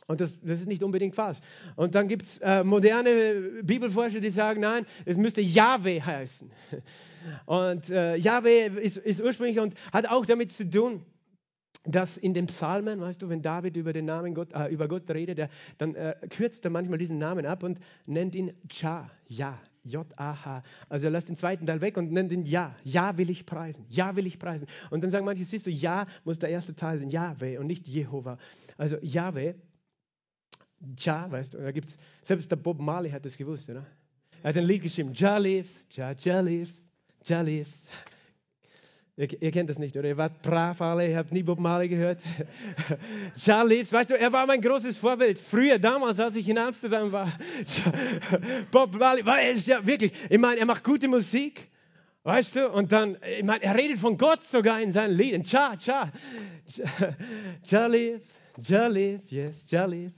Und das, das, ist nicht unbedingt falsch. Und dann gibt es äh, moderne Bibelforscher, die sagen, nein, es müsste Yahweh heißen. Und äh, Yahweh ist, ist, ursprünglich und hat auch damit zu tun, dass in den Psalmen, weißt du, wenn David über den Namen Gott, äh, über Gott redet, der, dann äh, kürzt er manchmal diesen Namen ab und nennt ihn Cha, Ja, J-A-H. Also er lässt den zweiten Teil weg und nennt ihn Ja. Ja will ich preisen. Ja will ich preisen. Und dann sagen manche, siehst du, Ja muss der erste Teil sein, Yahweh und nicht Jehova. Also Yahweh Ja, weißt du, da gibt's, selbst der Bob Marley hat das gewusst, oder? Er hat ein Lied geschrieben, Ja lives, Ja, Ja lives, Ja lives. Ihr, ihr, kennt das nicht, oder? Ihr wart brav alle, ihr habt nie Bob Marley gehört. Lives, weißt du, er war mein großes Vorbild. Früher, damals, als ich in Amsterdam war. Bob Marley, weil er ist ja wirklich, ich meine, er macht gute Musik. Weißt du, und dann, ich meine, er redet von Gott sogar in seinen Liedern. Cha, cha, live, Jalif, yes, Jalif.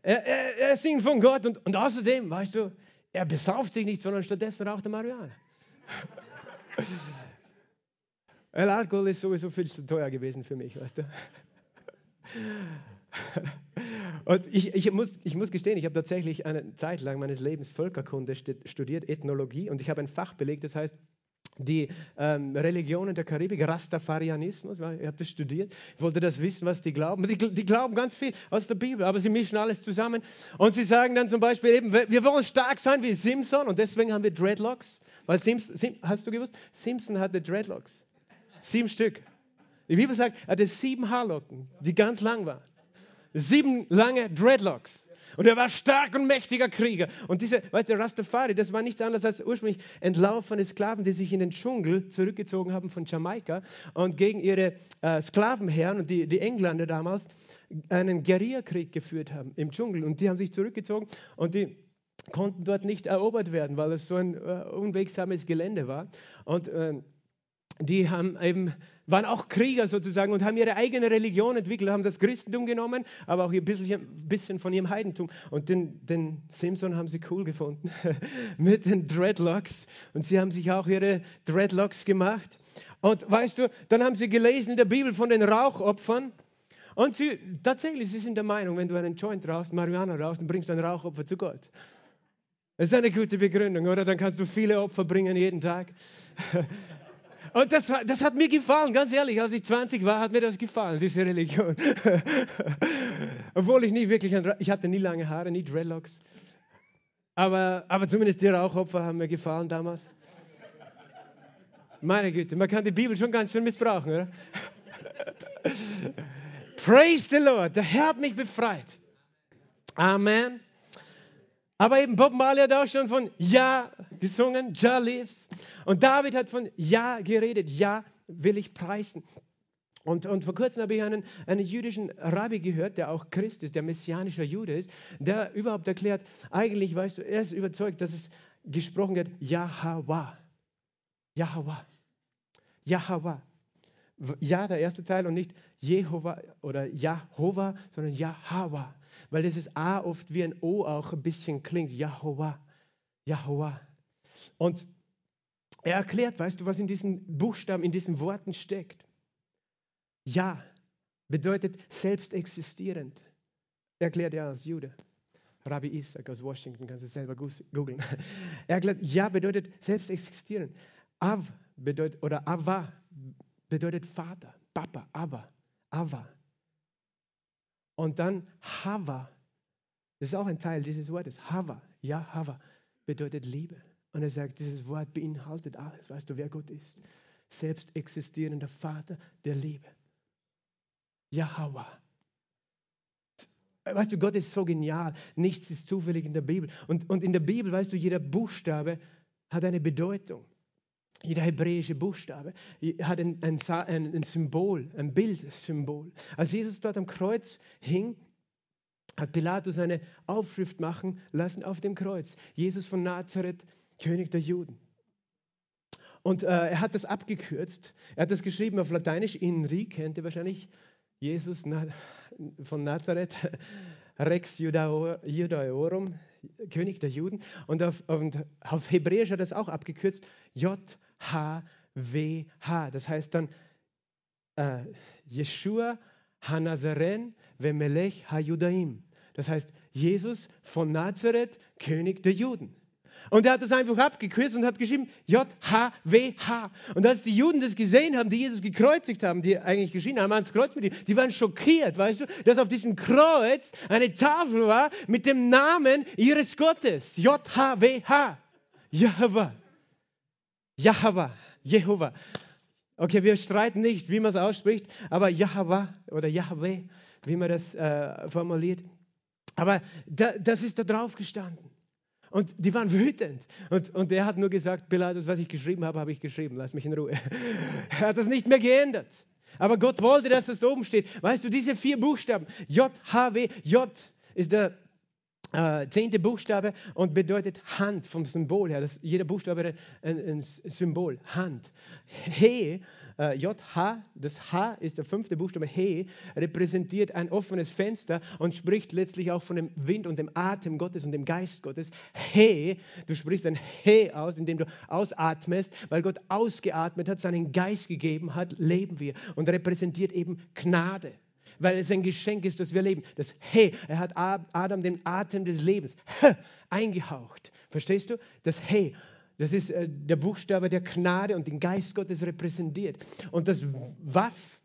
er, er, er, singt von Gott und, und außerdem, weißt du, er besauft sich nicht, sondern stattdessen raucht er Marihuana. El Alkohol ist sowieso viel zu teuer gewesen für mich, weißt du. Und ich, ich, muss, ich muss gestehen, ich habe tatsächlich eine Zeit lang meines Lebens Völkerkunde studiert, Ethnologie, und ich habe ein Fach belegt, das heißt die ähm, Religionen der Karibik, Rastafarianismus, ich habe das studiert, ich wollte das wissen, was die glauben. Die, die, glauben ganz viel aus der Bibel, aber sie mischen alles zusammen und sie sagen dann zum Beispiel eben, wir wollen stark sein wie Simpson und deswegen haben wir Dreadlocks, weil Simpson, Sim, hast du gewusst, Simpson hatte Dreadlocks, sieben Stück. Die Bibel sagt, er hatte sieben Haarlocken, die ganz lang waren. Sieben lange Dreadlocks. Und er war stark und mächtiger Krieger. Und dieser, weißt du, Rastafari, das war nichts anderes als ursprünglich entlaufene Sklaven, die sich in den Dschungel zurückgezogen haben von Jamaika und gegen ihre äh, Sklavenherren und die, die Engländer damals einen Guerillakrieg geführt haben im Dschungel. Und die haben sich zurückgezogen und die konnten dort nicht erobert werden, weil es so ein äh, unwegsames Gelände war. Und äh, die haben eben, waren auch Krieger sozusagen und haben ihre eigene Religion entwickelt, haben das Christentum genommen, aber auch ein bisschen, bisschen von ihrem Heidentum. Und den, den Simpson haben sie cool gefunden mit den Dreadlocks. Und sie haben sich auch ihre Dreadlocks gemacht. Und weißt du, dann haben sie gelesen in der Bibel von den Rauchopfern. Und sie, tatsächlich, sie sind der Meinung, wenn du einen Joint rauchst, Marihuana rauchst, dann bringst du ein Rauchopfer zu Gott. Das ist eine gute Begründung, oder? Dann kannst du viele Opfer bringen jeden Tag. Und das, das hat mir gefallen, ganz ehrlich, als ich 20 war, hat mir das gefallen, diese Religion. Obwohl ich nie wirklich, ich hatte nie lange Haare, nie Dreadlocks. Aber, aber zumindest die Rauchopfer haben mir gefallen damals. Meine Güte, man kann die Bibel schon ganz schön missbrauchen, oder? Praise the Lord, der Herr hat mich befreit. Amen. Aber eben Bob Marley hat auch schon von Ja gesungen, Ja lives. Und David hat von Ja geredet, Ja will ich preisen. Und, und vor kurzem habe ich einen, einen jüdischen Rabbi gehört, der auch Christ ist, der messianischer Jude ist, der überhaupt erklärt, eigentlich, weißt du, er ist überzeugt, dass es gesprochen wird, Yahweh. Yahweh. Yahweh. Ja, der erste Teil und nicht Jehova oder Jahova, sondern Jahwa. Weil dieses A oft wie ein O auch ein bisschen klingt. Jahova. Jahova. Und er erklärt, weißt du, was in diesen Buchstaben, in diesen Worten steckt. Ja bedeutet selbst existierend. Erklärt er als Jude. Rabbi Isaac aus Washington, kannst du selber googeln. Er erklärt, ja bedeutet selbst existieren. Av bedeutet, oder Ava bedeutet Vater, Papa, Ava, Ava. Und dann Hava, das ist auch ein Teil dieses Wortes. Hava, ja, Hava bedeutet Liebe. Und er sagt, dieses Wort beinhaltet alles. Weißt du, wer Gott ist? Selbst existierender Vater der Liebe. Yahweh. Weißt du, Gott ist so genial. Nichts ist zufällig in der Bibel. Und, und in der Bibel, weißt du, jeder Buchstabe hat eine Bedeutung. Jeder hebräische Buchstabe hat ein, ein, ein Symbol, ein Bildsymbol. Als Jesus dort am Kreuz hing, hat Pilatus eine Aufschrift machen lassen auf dem Kreuz. Jesus von Nazareth, König der Juden. Und äh, er hat das abgekürzt. Er hat das geschrieben auf Lateinisch. Inri kennt ihr wahrscheinlich. Jesus von Nazareth, Rex Judaeorum, König der Juden. Und auf, auf, auf Hebräisch hat er das auch abgekürzt. J-H-W-H. Das heißt dann äh, Yeshua Hanazaren Vemelech HaJudaim. Das heißt Jesus von Nazareth, König der Juden. Und er hat das einfach abgekürzt und hat geschrieben J-H-W-H. Und als die Juden das gesehen haben, die Jesus gekreuzigt haben, die eigentlich geschrien haben ans Kreuz mit ihm, die waren schockiert, weißt du, dass auf diesem Kreuz eine Tafel war mit dem Namen ihres Gottes. J-H-W-H. Jahwe. Jahwe. Jehova. Okay, wir streiten nicht, wie man es ausspricht, aber Jahwe oder Yahweh, wie man das äh, formuliert. Aber da, das ist da drauf gestanden. Und die waren wütend. Und, und er hat nur gesagt, Pilatus, was ich geschrieben habe, habe ich geschrieben. Lass mich in Ruhe. Er hat das nicht mehr geändert. Aber Gott wollte, dass das oben steht. Weißt du, diese vier Buchstaben, J, H, W, J ist der äh, zehnte Buchstabe und bedeutet Hand vom Symbol her. Das, jeder Buchstabe ein, ein Symbol, Hand. He äh, JH, das H ist der fünfte Buchstabe, He, repräsentiert ein offenes Fenster und spricht letztlich auch von dem Wind und dem Atem Gottes und dem Geist Gottes. He, du sprichst ein He aus, indem du ausatmest, weil Gott ausgeatmet hat, seinen Geist gegeben hat, leben wir und repräsentiert eben Gnade weil es ein Geschenk ist, dass wir leben. Das He, er hat Adam den Atem des Lebens eingehaucht. Verstehst du? Das He. Das ist äh, der Buchstabe der Gnade und den Geist Gottes repräsentiert. Und das Waff,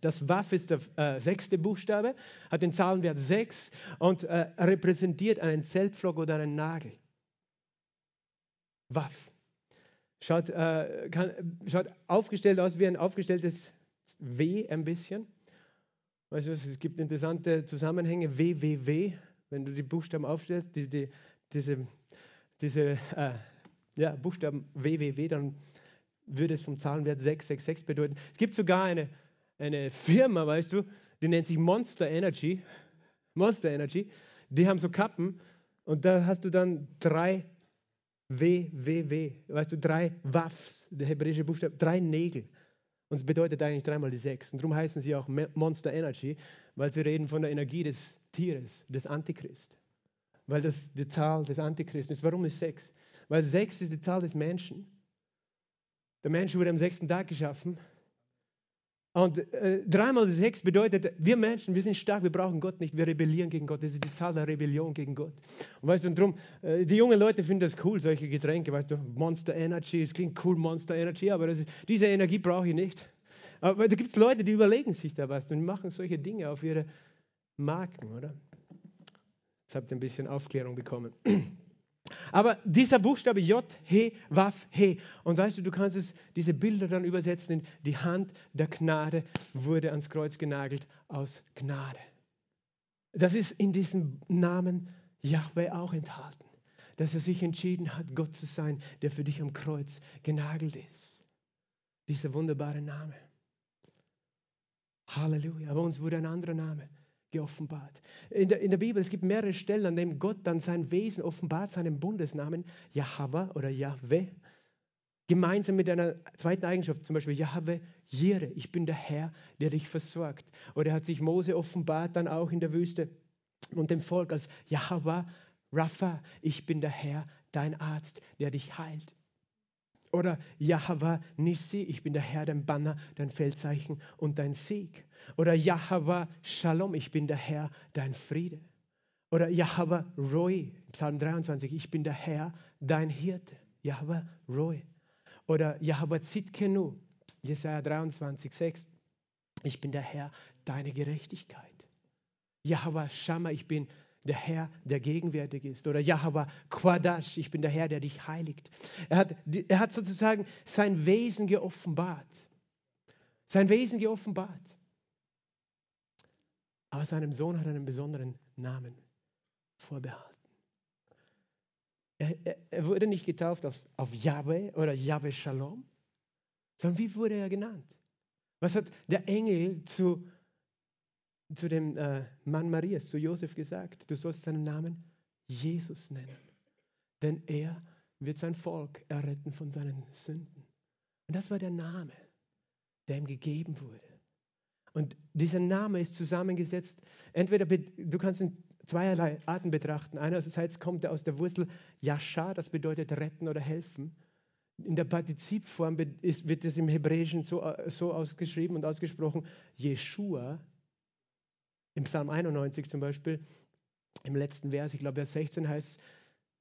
das Waff ist der äh, sechste Buchstabe, hat den Zahlenwert 6 und äh, repräsentiert einen Zeltpflock oder einen Nagel. Waff. Schaut, äh, kann, schaut aufgestellt aus wie ein aufgestelltes W ein bisschen. Weißt du, es gibt interessante Zusammenhänge. WWW, wenn du die Buchstaben aufstellst, die, die, diese, diese äh, ja, Buchstaben WWW, dann würde es vom Zahlenwert 666 bedeuten. Es gibt sogar eine, eine Firma, weißt du, die nennt sich Monster Energy. Monster Energy. Die haben so Kappen und da hast du dann drei WWW, weißt du, drei Waffs, der hebräische Buchstabe, drei Nägel. Und es bedeutet eigentlich dreimal die sechs. Und darum heißen sie auch Monster Energy, weil sie reden von der Energie des Tieres, des Antichrist. Weil das die Zahl des Antichristen ist. Warum ist sechs? Weil sechs ist die Zahl des Menschen. Der Mensch wurde am sechsten Tag geschaffen. Und äh, dreimal sechs bedeutet, wir Menschen, wir sind stark, wir brauchen Gott nicht, wir rebellieren gegen Gott. Das ist die Zahl der Rebellion gegen Gott. Und weißt du, und drum, äh, die jungen Leute finden das cool, solche Getränke, weißt du, Monster Energy, es klingt cool, Monster Energy, aber ist, diese Energie brauche ich nicht. Aber da gibt es Leute, die überlegen sich da was und machen solche Dinge auf ihre Marken, oder? Jetzt habt ihr ein bisschen Aufklärung bekommen. Aber dieser Buchstabe J, He, Waf, He. Und weißt du, du kannst es, diese Bilder dann übersetzen in die Hand der Gnade wurde ans Kreuz genagelt aus Gnade. Das ist in diesem Namen Yahweh auch enthalten, dass er sich entschieden hat, Gott zu sein, der für dich am Kreuz genagelt ist. Dieser wunderbare Name. Halleluja. Aber uns wurde ein anderer Name geoffenbart. In der, in der Bibel, es gibt mehrere Stellen, an denen Gott dann sein Wesen offenbart, seinen Bundesnamen Yahweh oder Yahweh. Gemeinsam mit einer zweiten Eigenschaft, zum Beispiel Jahwe Jire, ich bin der Herr, der dich versorgt. Oder hat sich Mose offenbart dann auch in der Wüste und dem Volk als Jahwe Rapha, ich bin der Herr, dein Arzt, der dich heilt. Oder Jahwe Nissi, ich bin der Herr, dein Banner, dein Feldzeichen und dein Sieg. Oder Jahwe Shalom, ich bin der Herr, dein Friede. Oder Jahwe Roy, Psalm 23, ich bin der Herr, dein Hirte. Jahwe Roy. Oder Jahwe Zitkenu, Jesaja 23, 6. Ich bin der Herr, deine Gerechtigkeit. Jahwe Shammah, ich bin der Herr, der gegenwärtig ist. Oder Jahwe Quadash, ich bin der Herr, der dich heiligt. Er hat, er hat sozusagen sein Wesen geoffenbart. Sein Wesen geoffenbart. Aber seinem Sohn hat er einen besonderen Namen vorbehalten. Er, er, er wurde nicht getauft auf, auf Yahweh oder Yahweh Shalom, sondern wie wurde er genannt? Was hat der Engel zu, zu dem äh, Mann Marias, zu Josef gesagt? Du sollst seinen Namen Jesus nennen, denn er wird sein Volk erretten von seinen Sünden. Und das war der Name, der ihm gegeben wurde. Und dieser Name ist zusammengesetzt, entweder du kannst ihn zweierlei Arten betrachten. Einerseits kommt er aus der Wurzel Yasha, das bedeutet retten oder helfen. In der Partizipform wird es im Hebräischen so, äh, so ausgeschrieben und ausgesprochen, Jeshua. Im Psalm 91 zum Beispiel, im letzten Vers, ich glaube Vers 16 heißt,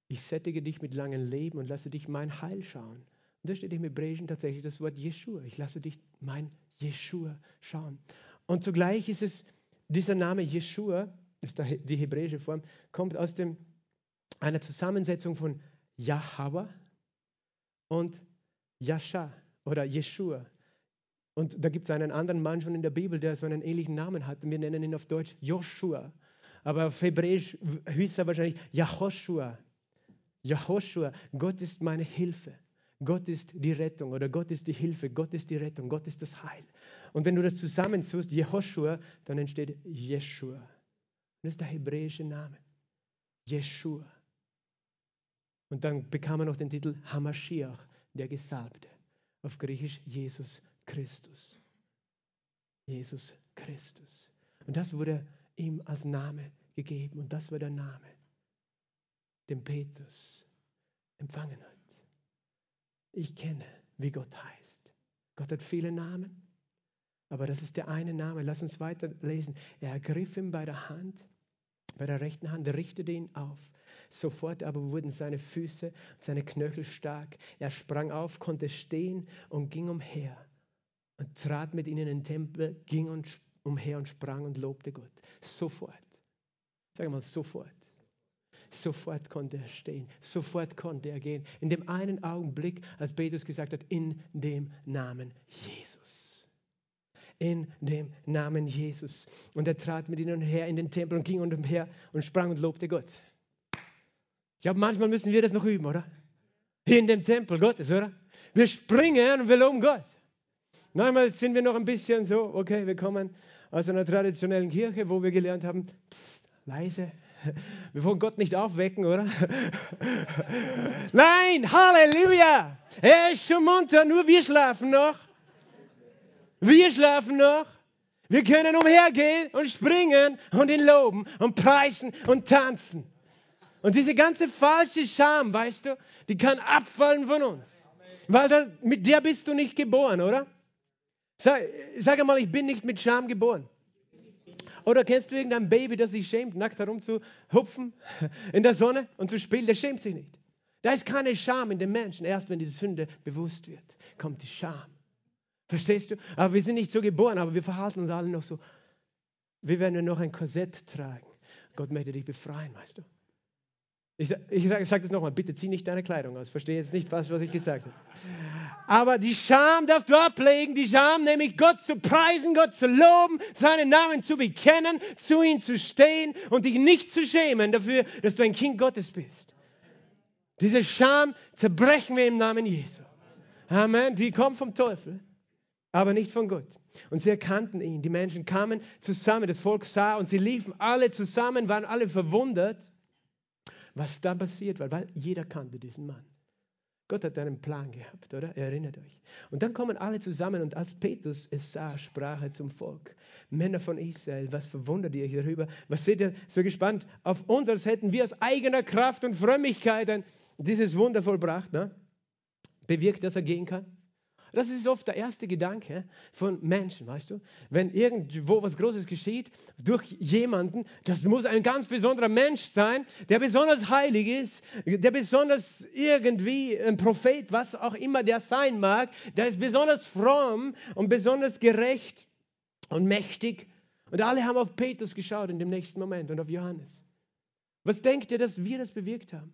ich sättige dich mit langem Leben und lasse dich mein Heil schauen. Und da steht im Hebräischen tatsächlich das Wort Jeshua. Ich lasse dich mein Jeshua schauen. Und zugleich ist es dieser Name Jeshua, ist die hebräische Form, kommt aus dem, einer Zusammensetzung von Yahweh und Yasha oder Jeshua. Und da gibt es einen anderen Mann schon in der Bibel, der so einen ähnlichen Namen hat. Wir nennen ihn auf Deutsch Joshua. Aber auf Hebräisch hieß er wahrscheinlich Yahoshua. Yahoshua, Gott ist meine Hilfe. Gott ist die Rettung oder Gott ist die Hilfe, Gott ist die Rettung, Gott ist das Heil. Und wenn du das zusammenzust, Jehoshua, dann entsteht Jeshua. Das ist der hebräische Name. Jeshua. Und dann bekam er noch den Titel Hamashiach, der Gesalbte. Auf Griechisch Jesus Christus. Jesus Christus. Und das wurde ihm als Name gegeben. Und das war der Name, den Petrus empfangen hat. Ich kenne, wie Gott heißt. Gott hat viele Namen, aber das ist der eine Name. Lass uns weiterlesen. Er ergriff ihn bei der Hand bei der rechten Hand, richtete ihn auf. Sofort aber wurden seine Füße und seine Knöchel stark. Er sprang auf, konnte stehen und ging umher und trat mit ihnen in den Tempel, ging und umher und sprang und lobte Gott. Sofort. Sag mal, sofort. Sofort konnte er stehen, sofort konnte er gehen. In dem einen Augenblick, als Petrus gesagt hat, in dem Namen Jesus in dem Namen Jesus. Und er trat mit ihnen her in den Tempel und ging umher und sprang und lobte Gott. Ich glaube, manchmal müssen wir das noch üben, oder? In dem Tempel Gottes, oder? Wir springen und wir loben Gott. Manchmal sind wir noch ein bisschen so, okay, wir kommen aus einer traditionellen Kirche, wo wir gelernt haben, psst, leise. Wir wollen Gott nicht aufwecken, oder? Nein, Halleluja! Er ist schon munter, nur wir schlafen noch. Wir schlafen noch. Wir können umhergehen und springen und ihn loben und preisen und tanzen. Und diese ganze falsche Scham, weißt du, die kann abfallen von uns. Weil das, mit der bist du nicht geboren, oder? Sag, sag einmal, ich bin nicht mit Scham geboren. Oder kennst du irgendein Baby, das sich schämt, nackt herumzuhupfen in der Sonne und zu spielen? Der schämt sich nicht. Da ist keine Scham in dem Menschen. Erst wenn die Sünde bewusst wird, kommt die Scham. Verstehst du? Aber wir sind nicht so geboren, aber wir verhalten uns alle noch so. Wie wenn wir noch ein Korsett tragen. Gott möchte dich befreien, weißt du? Ich, ich sage sag das nochmal, bitte zieh nicht deine Kleidung aus. Verstehe jetzt nicht fast, was ich gesagt habe. Aber die Scham darfst du ablegen, die Scham, nämlich Gott zu preisen, Gott zu loben, seinen Namen zu bekennen, zu ihm zu stehen und dich nicht zu schämen dafür, dass du ein Kind Gottes bist. Diese Scham zerbrechen wir im Namen Jesu. Amen. Die kommt vom Teufel aber nicht von Gott. Und sie erkannten ihn. Die Menschen kamen zusammen, das Volk sah und sie liefen alle zusammen, waren alle verwundert, was da passiert war, weil jeder kannte diesen Mann. Gott hat einen Plan gehabt, oder? Erinnert euch. Und dann kommen alle zusammen und als Petrus es sah, sprach er zum Volk. Männer von Israel, was verwundert ihr darüber? Was seht ihr so gespannt auf uns, als hätten wir aus eigener Kraft und Frömmigkeit dieses Wunder vollbracht, ne? bewirkt, dass er gehen kann? Das ist oft der erste Gedanke von Menschen, weißt du? Wenn irgendwo was Großes geschieht durch jemanden, das muss ein ganz besonderer Mensch sein, der besonders heilig ist, der besonders irgendwie ein Prophet, was auch immer der sein mag, der ist besonders fromm und besonders gerecht und mächtig. Und alle haben auf Petrus geschaut in dem nächsten Moment und auf Johannes. Was denkt ihr, dass wir das bewirkt haben?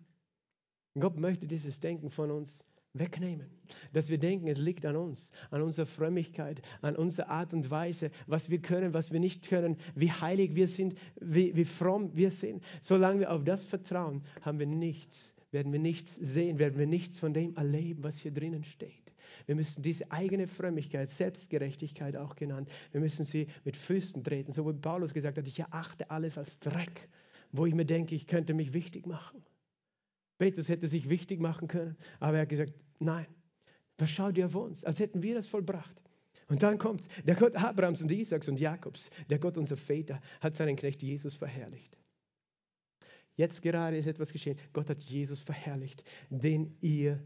Gott möchte dieses Denken von uns wegnehmen. Dass wir denken, es liegt an uns, an unserer Frömmigkeit, an unserer Art und Weise, was wir können, was wir nicht können, wie heilig wir sind, wie, wie fromm wir sind. Solange wir auf das vertrauen, haben wir nichts, werden wir nichts sehen, werden wir nichts von dem erleben, was hier drinnen steht. Wir müssen diese eigene Frömmigkeit, Selbstgerechtigkeit auch genannt, wir müssen sie mit Füßen treten, so wie Paulus gesagt hat, ich erachte alles als Dreck, wo ich mir denke, ich könnte mich wichtig machen. Petrus hätte sich wichtig machen können, aber er hat gesagt, nein, was schaut ihr auf uns, als hätten wir das vollbracht. Und dann kommt der Gott Abrahams und Isaaks und Jakobs, der Gott unserer Väter, hat seinen Knecht Jesus verherrlicht. Jetzt gerade ist etwas geschehen. Gott hat Jesus verherrlicht, den ihr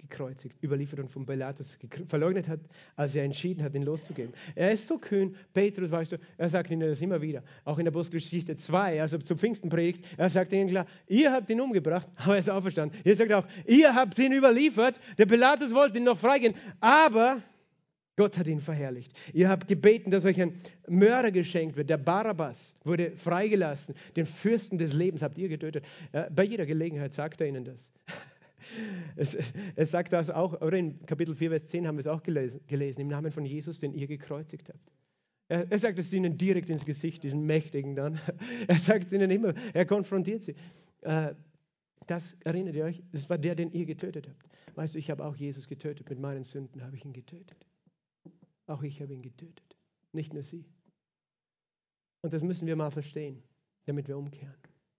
gekreuzigt, überliefert und von Pilatus verleugnet hat, als er entschieden hat, ihn loszugeben. Er ist so kühn, Petrus, weißt du, er sagt ihnen das immer wieder, auch in der Apostelgeschichte 2, also zur Pfingstenpredigt, er sagt ihnen klar, ihr habt ihn umgebracht, aber er ist auferstanden. Er sagt auch, ihr habt ihn überliefert, der Pilatus wollte ihn noch freigehen, aber Gott hat ihn verherrlicht. Ihr habt gebeten, dass euch ein Mörder geschenkt wird. Der Barabbas wurde freigelassen. Den Fürsten des Lebens habt ihr getötet. Bei jeder Gelegenheit sagt er ihnen das. Es, es, sagt das auch, oder in Kapitel 4, Vers 10 haben wir es auch gelesen, gelesen im Namen von Jesus, den ihr gekreuzigt habt. Er, er sagt es ihnen direkt ins Gesicht, diesen Mächtigen dann. Er sagt es ihnen immer, er konfrontiert sie. Äh, das erinnert ihr euch, das war der, den ihr getötet habt. Weißt du, ich habe auch Jesus getötet, mit meinen Sünden habe ich ihn getötet. Auch ich habe ihn getötet, nicht nur sie. Und das müssen wir mal verstehen, damit wir umkehren.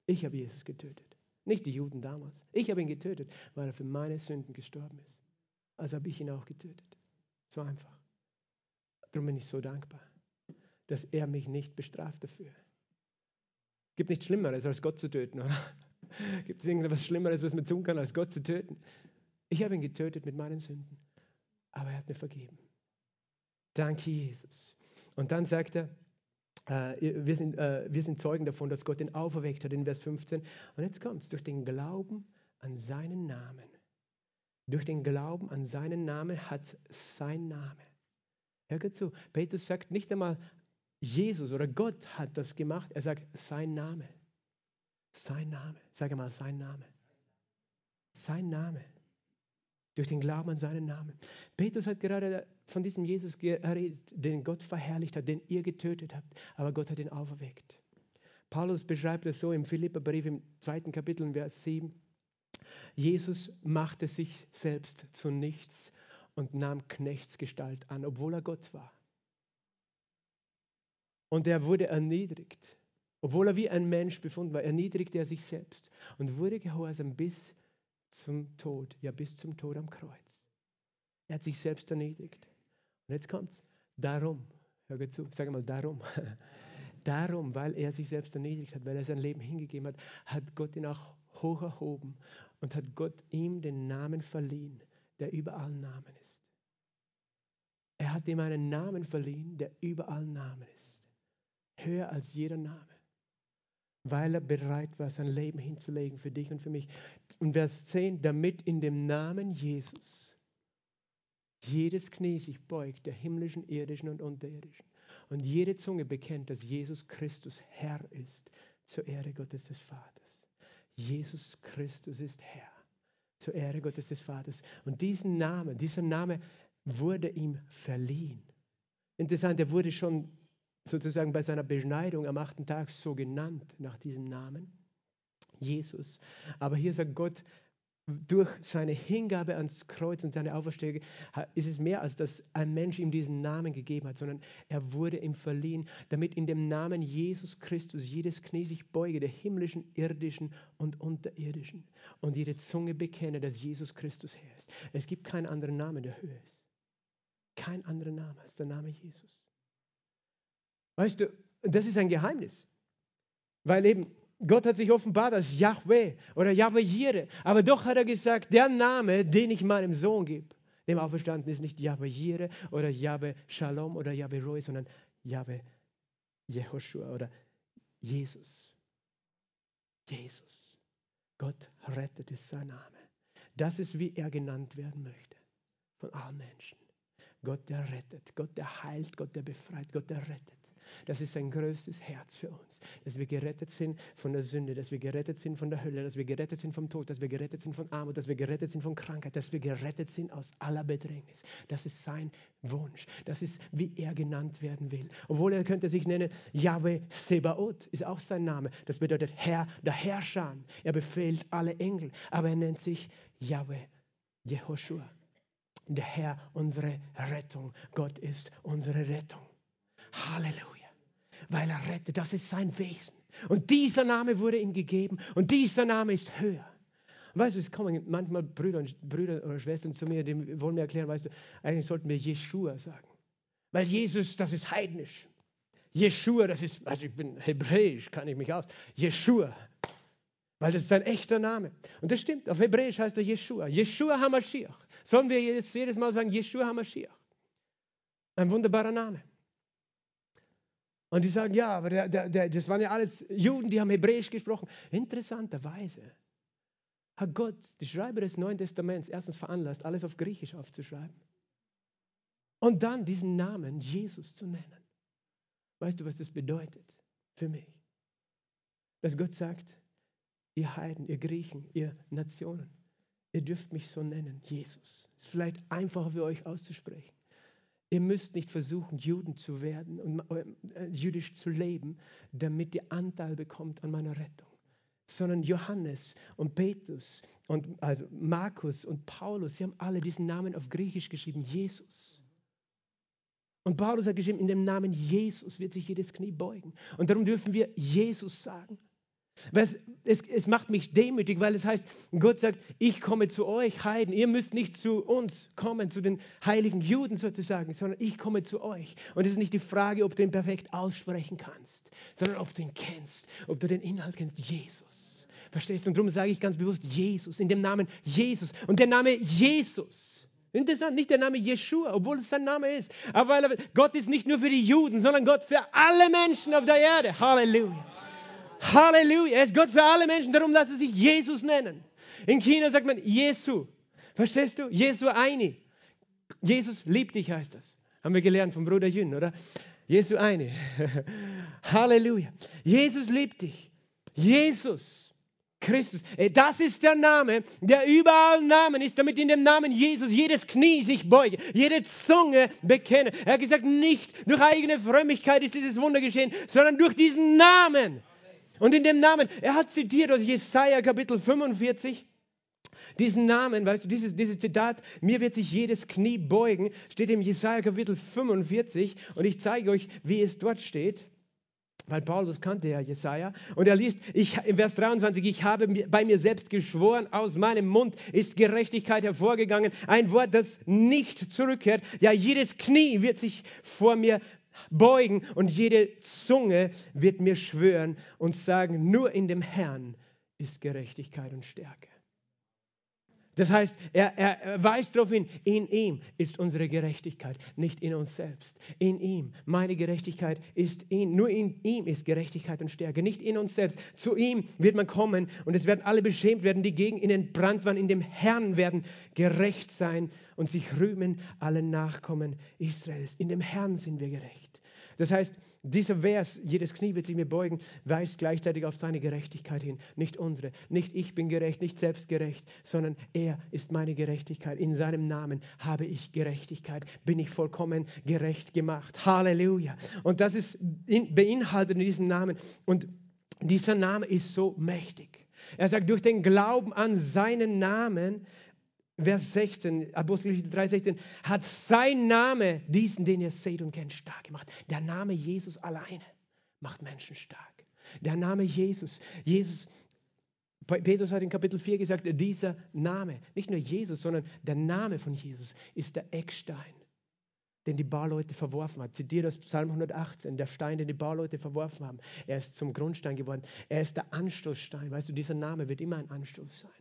Ich habe Jesus getötet. Nicht die Juden damals. Ich habe ihn getötet, weil er für meine Sünden gestorben ist. Also habe ich ihn auch getötet. So einfach. Darum bin ich so dankbar, dass er mich nicht bestraft dafür. Es gibt nichts Schlimmeres, als Gott zu töten, oder? Gibt es irgendetwas Schlimmeres, was man tun kann, als Gott zu töten? Ich habe ihn getötet mit meinen Sünden, aber er hat mir vergeben. Danke, Jesus. Und dann sagt er, wir, sind, äh, wir sind Zeugen davon, dass Gott ihn auferweckt hat in Vers 15. Und jetzt kommt es, durch den Glauben an seinen Namen. Durch den Glauben an seinen Namen hat sein Name. Hör zu, Petrus sagt nicht einmal, Jesus oder Gott hat das gemacht, er sagt sein Name. Sein Name. Sag mal sein Name. Sein Name. Durch den Glauben an seinen Namen. Petrus hat gerade von diesem Jesus geredet, den Gott verherrlicht hat, den ihr getötet habt, aber Gott hat ihn auferweckt. Paulus beschreibt es so im Philipperbrief im zweiten Kapitel, Vers 7. Jesus machte sich selbst zu nichts und nahm Knechtsgestalt an, obwohl er Gott war. Und er wurde erniedrigt. Obwohl er wie ein Mensch befunden war, erniedrigte er sich selbst und wurde gehorsam bis zum Tod, ja bis zum Tod am Kreuz. Er hat sich selbst erniedrigt. Und jetzt kommt's. Darum, hör zu, sag mal darum. darum, weil er sich selbst erniedrigt hat, weil er sein Leben hingegeben hat, hat Gott ihn auch hoch erhoben und hat Gott ihm den Namen verliehen, der über allen Namen ist. Er hat ihm einen Namen verliehen, der über allen Namen ist. Höher als jeder Name weil er bereit war, sein Leben hinzulegen für dich und für mich. Und Vers 10, damit in dem Namen Jesus jedes Knie sich beugt, der himmlischen, irdischen und unterirdischen. Und jede Zunge bekennt, dass Jesus Christus Herr ist, zur Ehre Gottes des Vaters. Jesus Christus ist Herr, zur Ehre Gottes des Vaters. Und diesen Namen, dieser Name wurde ihm verliehen. Interessant, er wurde schon sozusagen bei seiner Beschneidung am achten Tag so genannt nach diesem Namen, Jesus. Aber hier sagt Gott, durch seine Hingabe ans Kreuz und seine Auferstehung ist es mehr, als dass ein Mensch ihm diesen Namen gegeben hat, sondern er wurde ihm verliehen, damit in dem Namen Jesus Christus jedes Knie sich beuge, der himmlischen, irdischen und unterirdischen, und jede Zunge bekenne, dass Jesus Christus Herr ist. Es gibt keinen anderen Namen, der höher ist. Kein anderer Name als der Name Jesus. Weißt du, das ist ein Geheimnis, weil eben Gott hat sich offenbart als Yahweh oder Yahweh Jireh. Aber doch hat er gesagt, der Name, den ich meinem Sohn gebe, dem Auferstanden ist nicht Yahweh Jireh oder Yahweh Shalom oder Yahweh Roy, sondern Yahweh Jehoshua oder Jesus. Jesus. Gott rettet ist sein Name. Das ist, wie er genannt werden möchte von allen Menschen. Gott, der rettet, Gott, der heilt, Gott, der befreit, Gott, der rettet. Das ist sein größtes Herz für uns, dass wir gerettet sind von der Sünde, dass wir gerettet sind von der Hölle, dass wir gerettet sind vom Tod, dass wir gerettet sind von Armut, dass wir gerettet sind von Krankheit, dass wir gerettet sind aus aller Bedrängnis. Das ist sein Wunsch. Das ist, wie er genannt werden will. Obwohl er könnte sich nennen, Yahweh Sebaot ist auch sein Name. Das bedeutet Herr der Herrscher. Er befehlt alle Engel, aber er nennt sich Yahweh Jehoshua. Der Herr, unsere Rettung. Gott ist unsere Rettung. Halleluja weil er rettet. Das ist sein Wesen. Und dieser Name wurde ihm gegeben und dieser Name ist höher. weißt du, es kommen manchmal Brüder, und, Brüder oder Schwestern zu mir, die wollen mir erklären, weißt du, eigentlich sollten wir Jeshua sagen. Weil Jesus, das ist heidnisch. Jeshua, das ist, also ich bin hebräisch, kann ich mich aus. Jeshua, weil das ist ein echter Name. Und das stimmt, auf Hebräisch heißt er Jeshua. Jeshua HaMashiach. Sollen wir jetzt jedes Mal sagen, Jeshua HaMashiach? Ein wunderbarer Name. Und die sagen, ja, aber der, der, der, das waren ja alles Juden, die haben Hebräisch gesprochen. Interessanterweise hat Gott, die Schreiber des Neuen Testaments, erstens veranlasst, alles auf Griechisch aufzuschreiben. Und dann diesen Namen Jesus zu nennen. Weißt du, was das bedeutet für mich? Dass Gott sagt, ihr Heiden, ihr Griechen, ihr Nationen, ihr dürft mich so nennen, Jesus. Ist vielleicht einfacher für euch auszusprechen. Ihr müsst nicht versuchen, Juden zu werden und äh, jüdisch zu leben, damit ihr Anteil bekommt an meiner Rettung. Sondern Johannes und Petrus und also Markus und Paulus, sie haben alle diesen Namen auf Griechisch geschrieben, Jesus. Und Paulus hat geschrieben, in dem Namen Jesus wird sich jedes Knie beugen. Und darum dürfen wir Jesus sagen. Es, es, es, macht mich demütig, weil es heißt, Gott sagt, ich komme zu euch Heiden. Ihr müsst nicht zu uns kommen, zu den heiligen Juden sozusagen, sondern ich komme zu euch. Und es ist nicht die Frage, ob du ihn perfekt aussprechen kannst, sondern ob du ihn kennst, ob du den Inhalt kennst, Jesus. Verstehst du? Und darum sage ich ganz bewusst Jesus, in dem Namen Jesus. Und der Name Jesus. Interessant, nicht der Name Jeshua, obwohl es sein Name ist. Aber Gott ist nicht nur für die Juden, sondern Gott für alle Menschen auf der Erde. Halleluja. Halleluja. Er ist Gott für alle Menschen, darum lassen sie sich Jesus nennen. In China sagt man Jesu. Verstehst du? Jesu Eini. Jesus liebt dich heißt das. Haben wir gelernt vom Bruder Jün, oder? Jesu Eini. Halleluja. Jesus liebt dich. Jesus. Christus. Das ist der Name, der überall Namen ist, damit in dem Namen Jesus jedes Knie sich beuge, jede Zunge bekenne. Er hat gesagt, nicht durch eigene Frömmigkeit ist dieses Wunder geschehen, sondern durch diesen Namen. Und in dem Namen, er hat zitiert aus Jesaja Kapitel 45, diesen Namen, weißt du, dieses, dieses Zitat, mir wird sich jedes Knie beugen, steht im Jesaja Kapitel 45 und ich zeige euch, wie es dort steht. Weil Paulus kannte ja Jesaja und er liest ich, im Vers 23, ich habe bei mir selbst geschworen, aus meinem Mund ist Gerechtigkeit hervorgegangen. Ein Wort, das nicht zurückkehrt. Ja, jedes Knie wird sich vor mir beugen und jede Zunge wird mir schwören und sagen, nur in dem Herrn ist Gerechtigkeit und Stärke. Das heißt, er, er, weist darauf hin, in ihm ist unsere Gerechtigkeit, nicht in uns selbst. In ihm, meine Gerechtigkeit ist in, nur in ihm ist Gerechtigkeit und Stärke, nicht in uns selbst. Zu ihm wird man kommen und es werden alle beschämt werden, die gegen ihn entbrannt waren. In dem Herrn werden gerecht sein und sich rühmen alle Nachkommen Israels. In dem Herrn sind wir gerecht. Das heißt, dieser Vers, jedes Knie wird sich mir beugen, weist gleichzeitig auf seine Gerechtigkeit hin. Nicht unsere. Nicht ich bin gerecht, nicht selbstgerecht, sondern er ist meine Gerechtigkeit. In seinem Namen habe ich Gerechtigkeit. Bin ich vollkommen gerecht gemacht. Halleluja. Und das ist in, beinhaltet in diesem Namen. Und dieser Name ist so mächtig. Er sagt, durch den Glauben an seinen Namen, Vers 16, Apostelgeschichte 3, 16, hat sein Name diesen, den ihr seht und kennt, stark gemacht. Der Name Jesus alleine macht Menschen stark. Der Name Jesus. Jesus, Petrus hat in Kapitel 4 gesagt, dieser Name, nicht nur Jesus, sondern der Name von Jesus ist der Eckstein den die Bauleute verworfen haben. Zitiere das Psalm 118, der Stein, den die Bauleute verworfen haben. Er ist zum Grundstein geworden. Er ist der Anstoßstein. Weißt du, dieser Name wird immer ein Anstoß sein.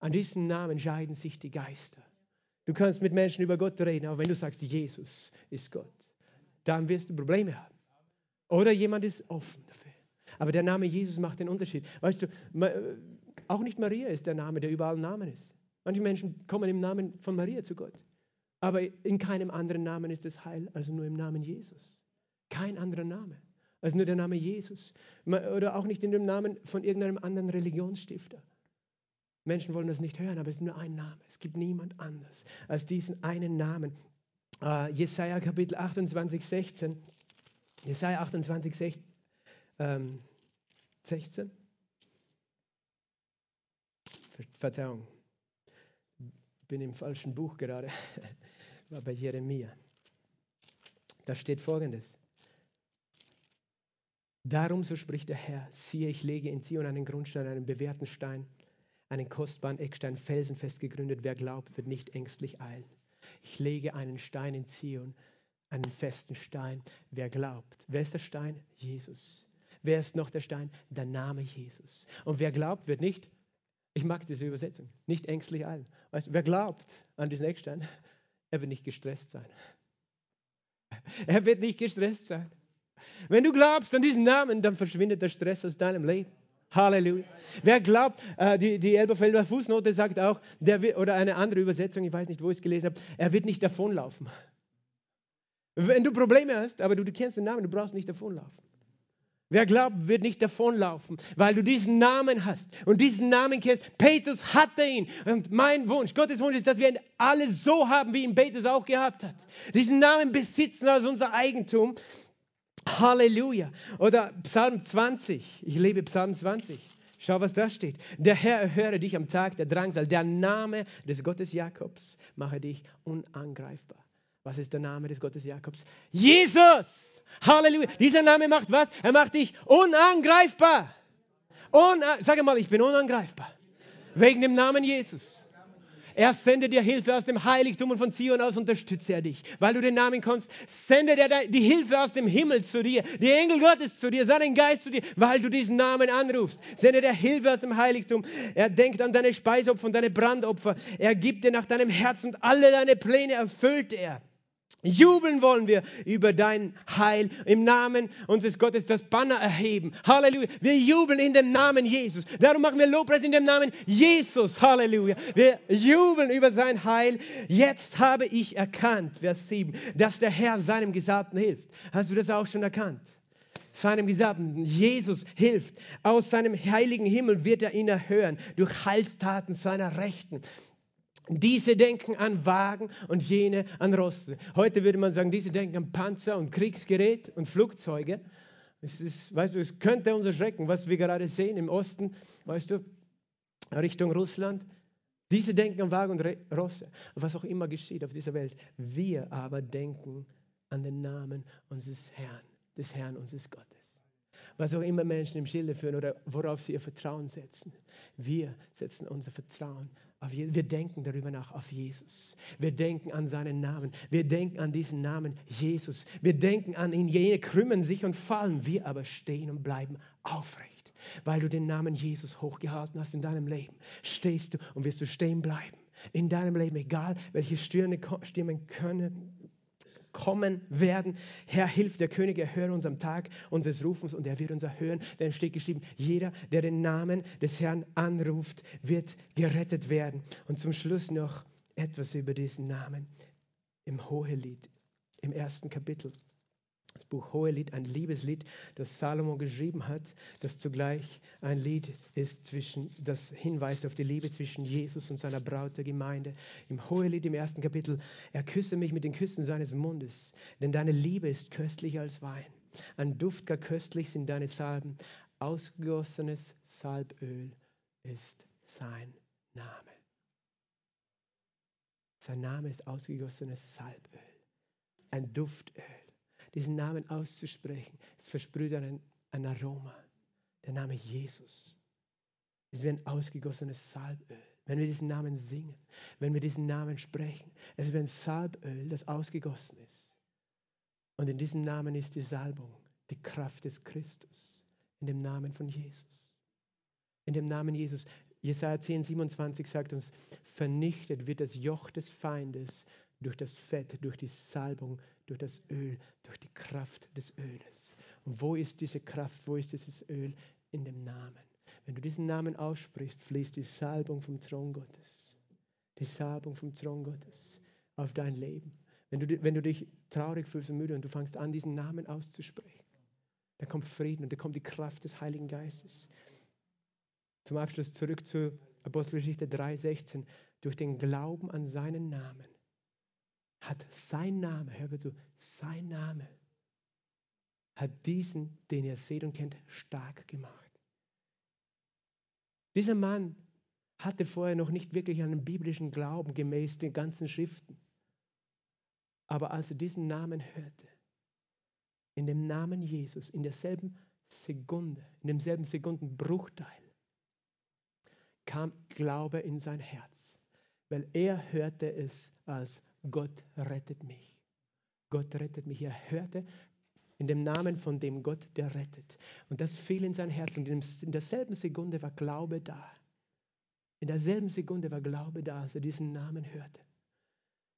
An diesem Namen scheiden sich die Geister. Du kannst mit Menschen über Gott reden, aber wenn du sagst, Jesus ist Gott, dann wirst du Probleme haben. Oder jemand ist offen dafür. Aber der Name Jesus macht den Unterschied. Weißt du, auch nicht Maria ist der Name, der überall Namen ist. Manche Menschen kommen im Namen von Maria zu Gott. Aber in keinem anderen Namen ist es Heil, also nur im Namen Jesus. Kein anderer Name, als nur der Name Jesus. Oder auch nicht in dem Namen von irgendeinem anderen Religionsstifter. Menschen wollen das nicht hören, aber es ist nur ein Name. Es gibt niemand anders als diesen einen Namen. Uh, Jesaja Kapitel 28, 16. Jesaja 28, 16. Ähm, 16. Verzeihung, bin im falschen Buch gerade. War bei Jeremia. Da steht folgendes. Darum, so spricht der Herr, siehe, ich lege in Zion einen Grundstein, einen bewährten Stein, einen kostbaren Eckstein, felsenfest gegründet. Wer glaubt, wird nicht ängstlich eilen. Ich lege einen Stein in Zion, einen festen Stein. Wer glaubt, wer ist der Stein? Jesus. Wer ist noch der Stein? Der Name Jesus. Und wer glaubt, wird nicht ich mag diese Übersetzung. Nicht ängstlich allen. Weißt, wer glaubt an diesen Eckstein, er wird nicht gestresst sein. Er wird nicht gestresst sein. Wenn du glaubst an diesen Namen, dann verschwindet der Stress aus deinem Leben. Halleluja. Wer glaubt, äh, die, die Elberfelder Fußnote sagt auch, der, oder eine andere Übersetzung, ich weiß nicht, wo ich es gelesen habe, er wird nicht davonlaufen. Wenn du Probleme hast, aber du, du kennst den Namen, du brauchst nicht davonlaufen. Wer glaubt, wird nicht davonlaufen, weil du diesen Namen hast und diesen Namen kennst. Petrus hatte ihn. Und mein Wunsch, Gottes Wunsch ist, dass wir ihn alle so haben, wie ihn Petrus auch gehabt hat. Diesen Namen besitzen als unser Eigentum. Halleluja. Oder Psalm 20. Ich liebe Psalm 20. Schau, was da steht. Der Herr erhöre dich am Tag der Drangsal. Der Name des Gottes Jakobs mache dich unangreifbar. Was ist der Name des Gottes Jakobs? Jesus! Halleluja. Dieser Name macht was? Er macht dich unangreifbar. Un Sag mal, ich bin unangreifbar. Wegen dem Namen Jesus. Er sendet dir Hilfe aus dem Heiligtum und von Zion aus unterstütze er dich. Weil du den Namen kannst, sendet er die Hilfe aus dem Himmel zu dir, die Engel Gottes zu dir, seinen Geist zu dir, weil du diesen Namen anrufst. Sendet er Hilfe aus dem Heiligtum. Er denkt an deine Speisopfer und deine Brandopfer. Er gibt dir nach deinem Herzen und alle deine Pläne erfüllt er. Jubeln wollen wir über dein Heil im Namen unseres Gottes das Banner erheben. Halleluja. Wir jubeln in dem Namen Jesus. Darum machen wir Lobpreis in dem Namen Jesus. Halleluja. Wir jubeln über sein Heil. Jetzt habe ich erkannt, Vers 7, dass der Herr seinem Gesalbten hilft. Hast du das auch schon erkannt? Seinem Gesalbten. Jesus hilft. Aus seinem heiligen Himmel wird er ihn erhören. Durch Heilstaten seiner Rechten. Diese denken an Wagen und jene an Rosse. Heute würde man sagen, diese denken an Panzer und Kriegsgerät und Flugzeuge. Es ist, weißt du, es könnte uns erschrecken, was wir gerade sehen im Osten, weißt du, Richtung Russland. Diese denken an Wagen und Rosse, was auch immer geschieht auf dieser Welt. Wir aber denken an den Namen unseres Herrn, des Herrn unseres Gottes. Was auch immer Menschen im Schilde führen oder worauf sie ihr Vertrauen setzen. Wir setzen unser Vertrauen wir denken darüber nach auf Jesus. Wir denken an seinen Namen. Wir denken an diesen Namen Jesus. Wir denken an ihn. Jene krümmen sich und fallen. Wir aber stehen und bleiben aufrecht. Weil du den Namen Jesus hochgehalten hast in deinem Leben, stehst du und wirst du stehen bleiben. In deinem Leben, egal welche Stürme stimmen können, kommen werden. Herr, hilf der König, erhöre uns am Tag unseres Rufens und er wird uns erhören. Denn steht geschrieben, jeder, der den Namen des Herrn anruft, wird gerettet werden. Und zum Schluss noch etwas über diesen Namen im Hohelied, im ersten Kapitel das Buch Hohelied, ein Liebeslied, das Salomo geschrieben hat, das zugleich ein Lied ist, zwischen, das hinweist auf die Liebe zwischen Jesus und seiner Braut der Gemeinde. Im Hohelied im ersten Kapitel, er küsse mich mit den Küssen seines Mundes, denn deine Liebe ist köstlicher als Wein. Ein Duft gar köstlich sind deine Salben, ausgegossenes Salböl ist sein Name. Sein Name ist ausgegossenes Salböl, ein Duftöl. Diesen Namen auszusprechen, es versprüht ein, ein Aroma. Der Name Jesus ist wie ein ausgegossenes Salböl. Wenn wir diesen Namen singen, wenn wir diesen Namen sprechen, es ist wie ein Salböl, das ausgegossen ist. Und in diesem Namen ist die Salbung, die Kraft des Christus. In dem Namen von Jesus. In dem Namen Jesus. Jesaja 10, 27 sagt uns, vernichtet wird das Joch des Feindes durch das Fett, durch die Salbung, durch das Öl, durch die Kraft des Öles. Und wo ist diese Kraft, wo ist dieses Öl? In dem Namen. Wenn du diesen Namen aussprichst, fließt die Salbung vom Thron Gottes. Die Salbung vom Thron Gottes auf dein Leben. Wenn du, wenn du dich traurig fühlst und müde und du fängst an, diesen Namen auszusprechen, dann kommt Frieden und dann kommt die Kraft des Heiligen Geistes. Zum Abschluss zurück zu Apostelgeschichte 3,16. Durch den Glauben an seinen Namen hat sein Name, hör zu, sein Name hat diesen, den ihr seht und kennt, stark gemacht. Dieser Mann hatte vorher noch nicht wirklich einen biblischen Glauben gemäß den ganzen Schriften. Aber als er diesen Namen hörte, in dem Namen Jesus, in derselben Sekunde, in demselben Sekundenbruchteil, kam Glaube in sein Herz, weil er hörte es als Gott rettet mich. Gott rettet mich. Er hörte in dem Namen von dem Gott, der rettet. Und das fiel in sein Herz und in derselben Sekunde war Glaube da. In derselben Sekunde war Glaube da, als er diesen Namen hörte.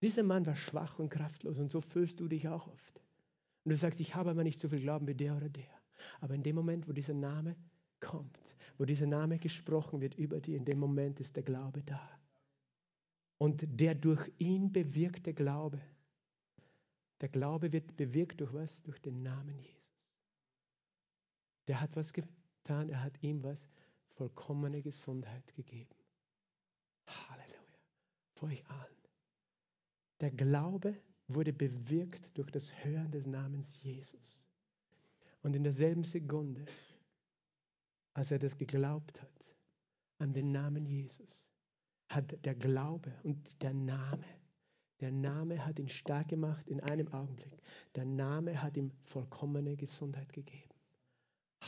Dieser Mann war schwach und kraftlos und so fühlst du dich auch oft. Und du sagst, ich habe aber nicht so viel Glauben wie der oder der. Aber in dem Moment, wo dieser Name kommt, wo dieser Name gesprochen wird über dir, in dem Moment ist der Glaube da. Und der durch ihn bewirkte Glaube, der Glaube wird bewirkt durch was? Durch den Namen Jesus. Der hat was getan, er hat ihm was? Vollkommene Gesundheit gegeben. Halleluja. Vor euch allen. Der Glaube wurde bewirkt durch das Hören des Namens Jesus. Und in derselben Sekunde, als er das geglaubt hat, an den Namen Jesus, hat der Glaube und der Name, der Name hat ihn stark gemacht in einem Augenblick. Der Name hat ihm vollkommene Gesundheit gegeben.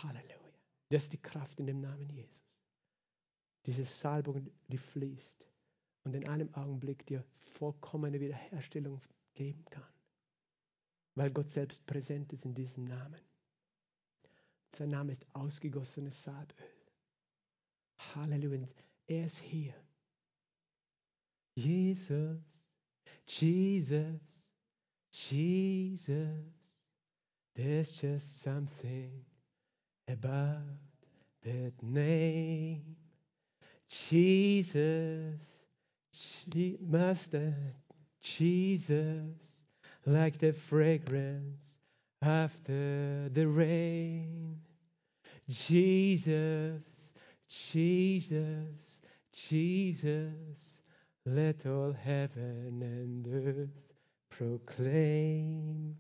Halleluja. Das ist die Kraft in dem Namen Jesus. Diese Salbung, die fließt und in einem Augenblick dir vollkommene Wiederherstellung geben kann, weil Gott selbst präsent ist in diesem Namen. Sein Name ist ausgegossenes Salböl. Halleluja. Er ist hier. Jesus, Jesus, Jesus. There's just something about that name. Jesus, Master Jesus, like the fragrance after the rain. Jesus, Jesus, Jesus, let all heaven and earth proclaim.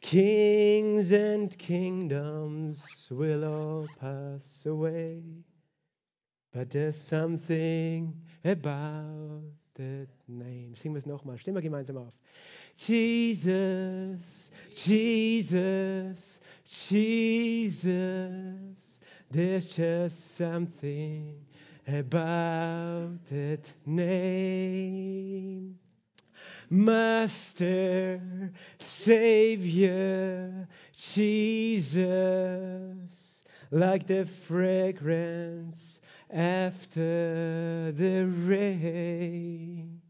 Kings and kingdoms will all pass away, but there's something about that name. Singen wir es nochmal. Stimmen wir gemeinsam auf. Jesus, Jesus, Jesus. There's just something about that name. Master, Savior, Jesus, like the fragrance after the rain.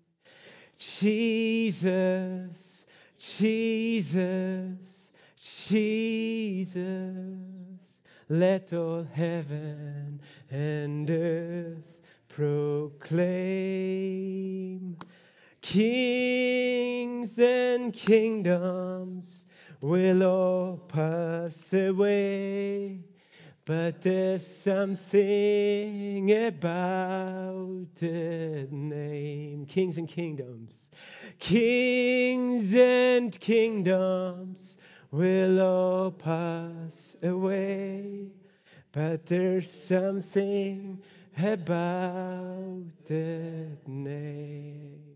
Jesus, Jesus, Jesus, let all heaven and earth proclaim. Kings and kingdoms will all pass away but there's something about the name. Kings and kingdoms. Kings and kingdoms will all pass away. But there's something about that name.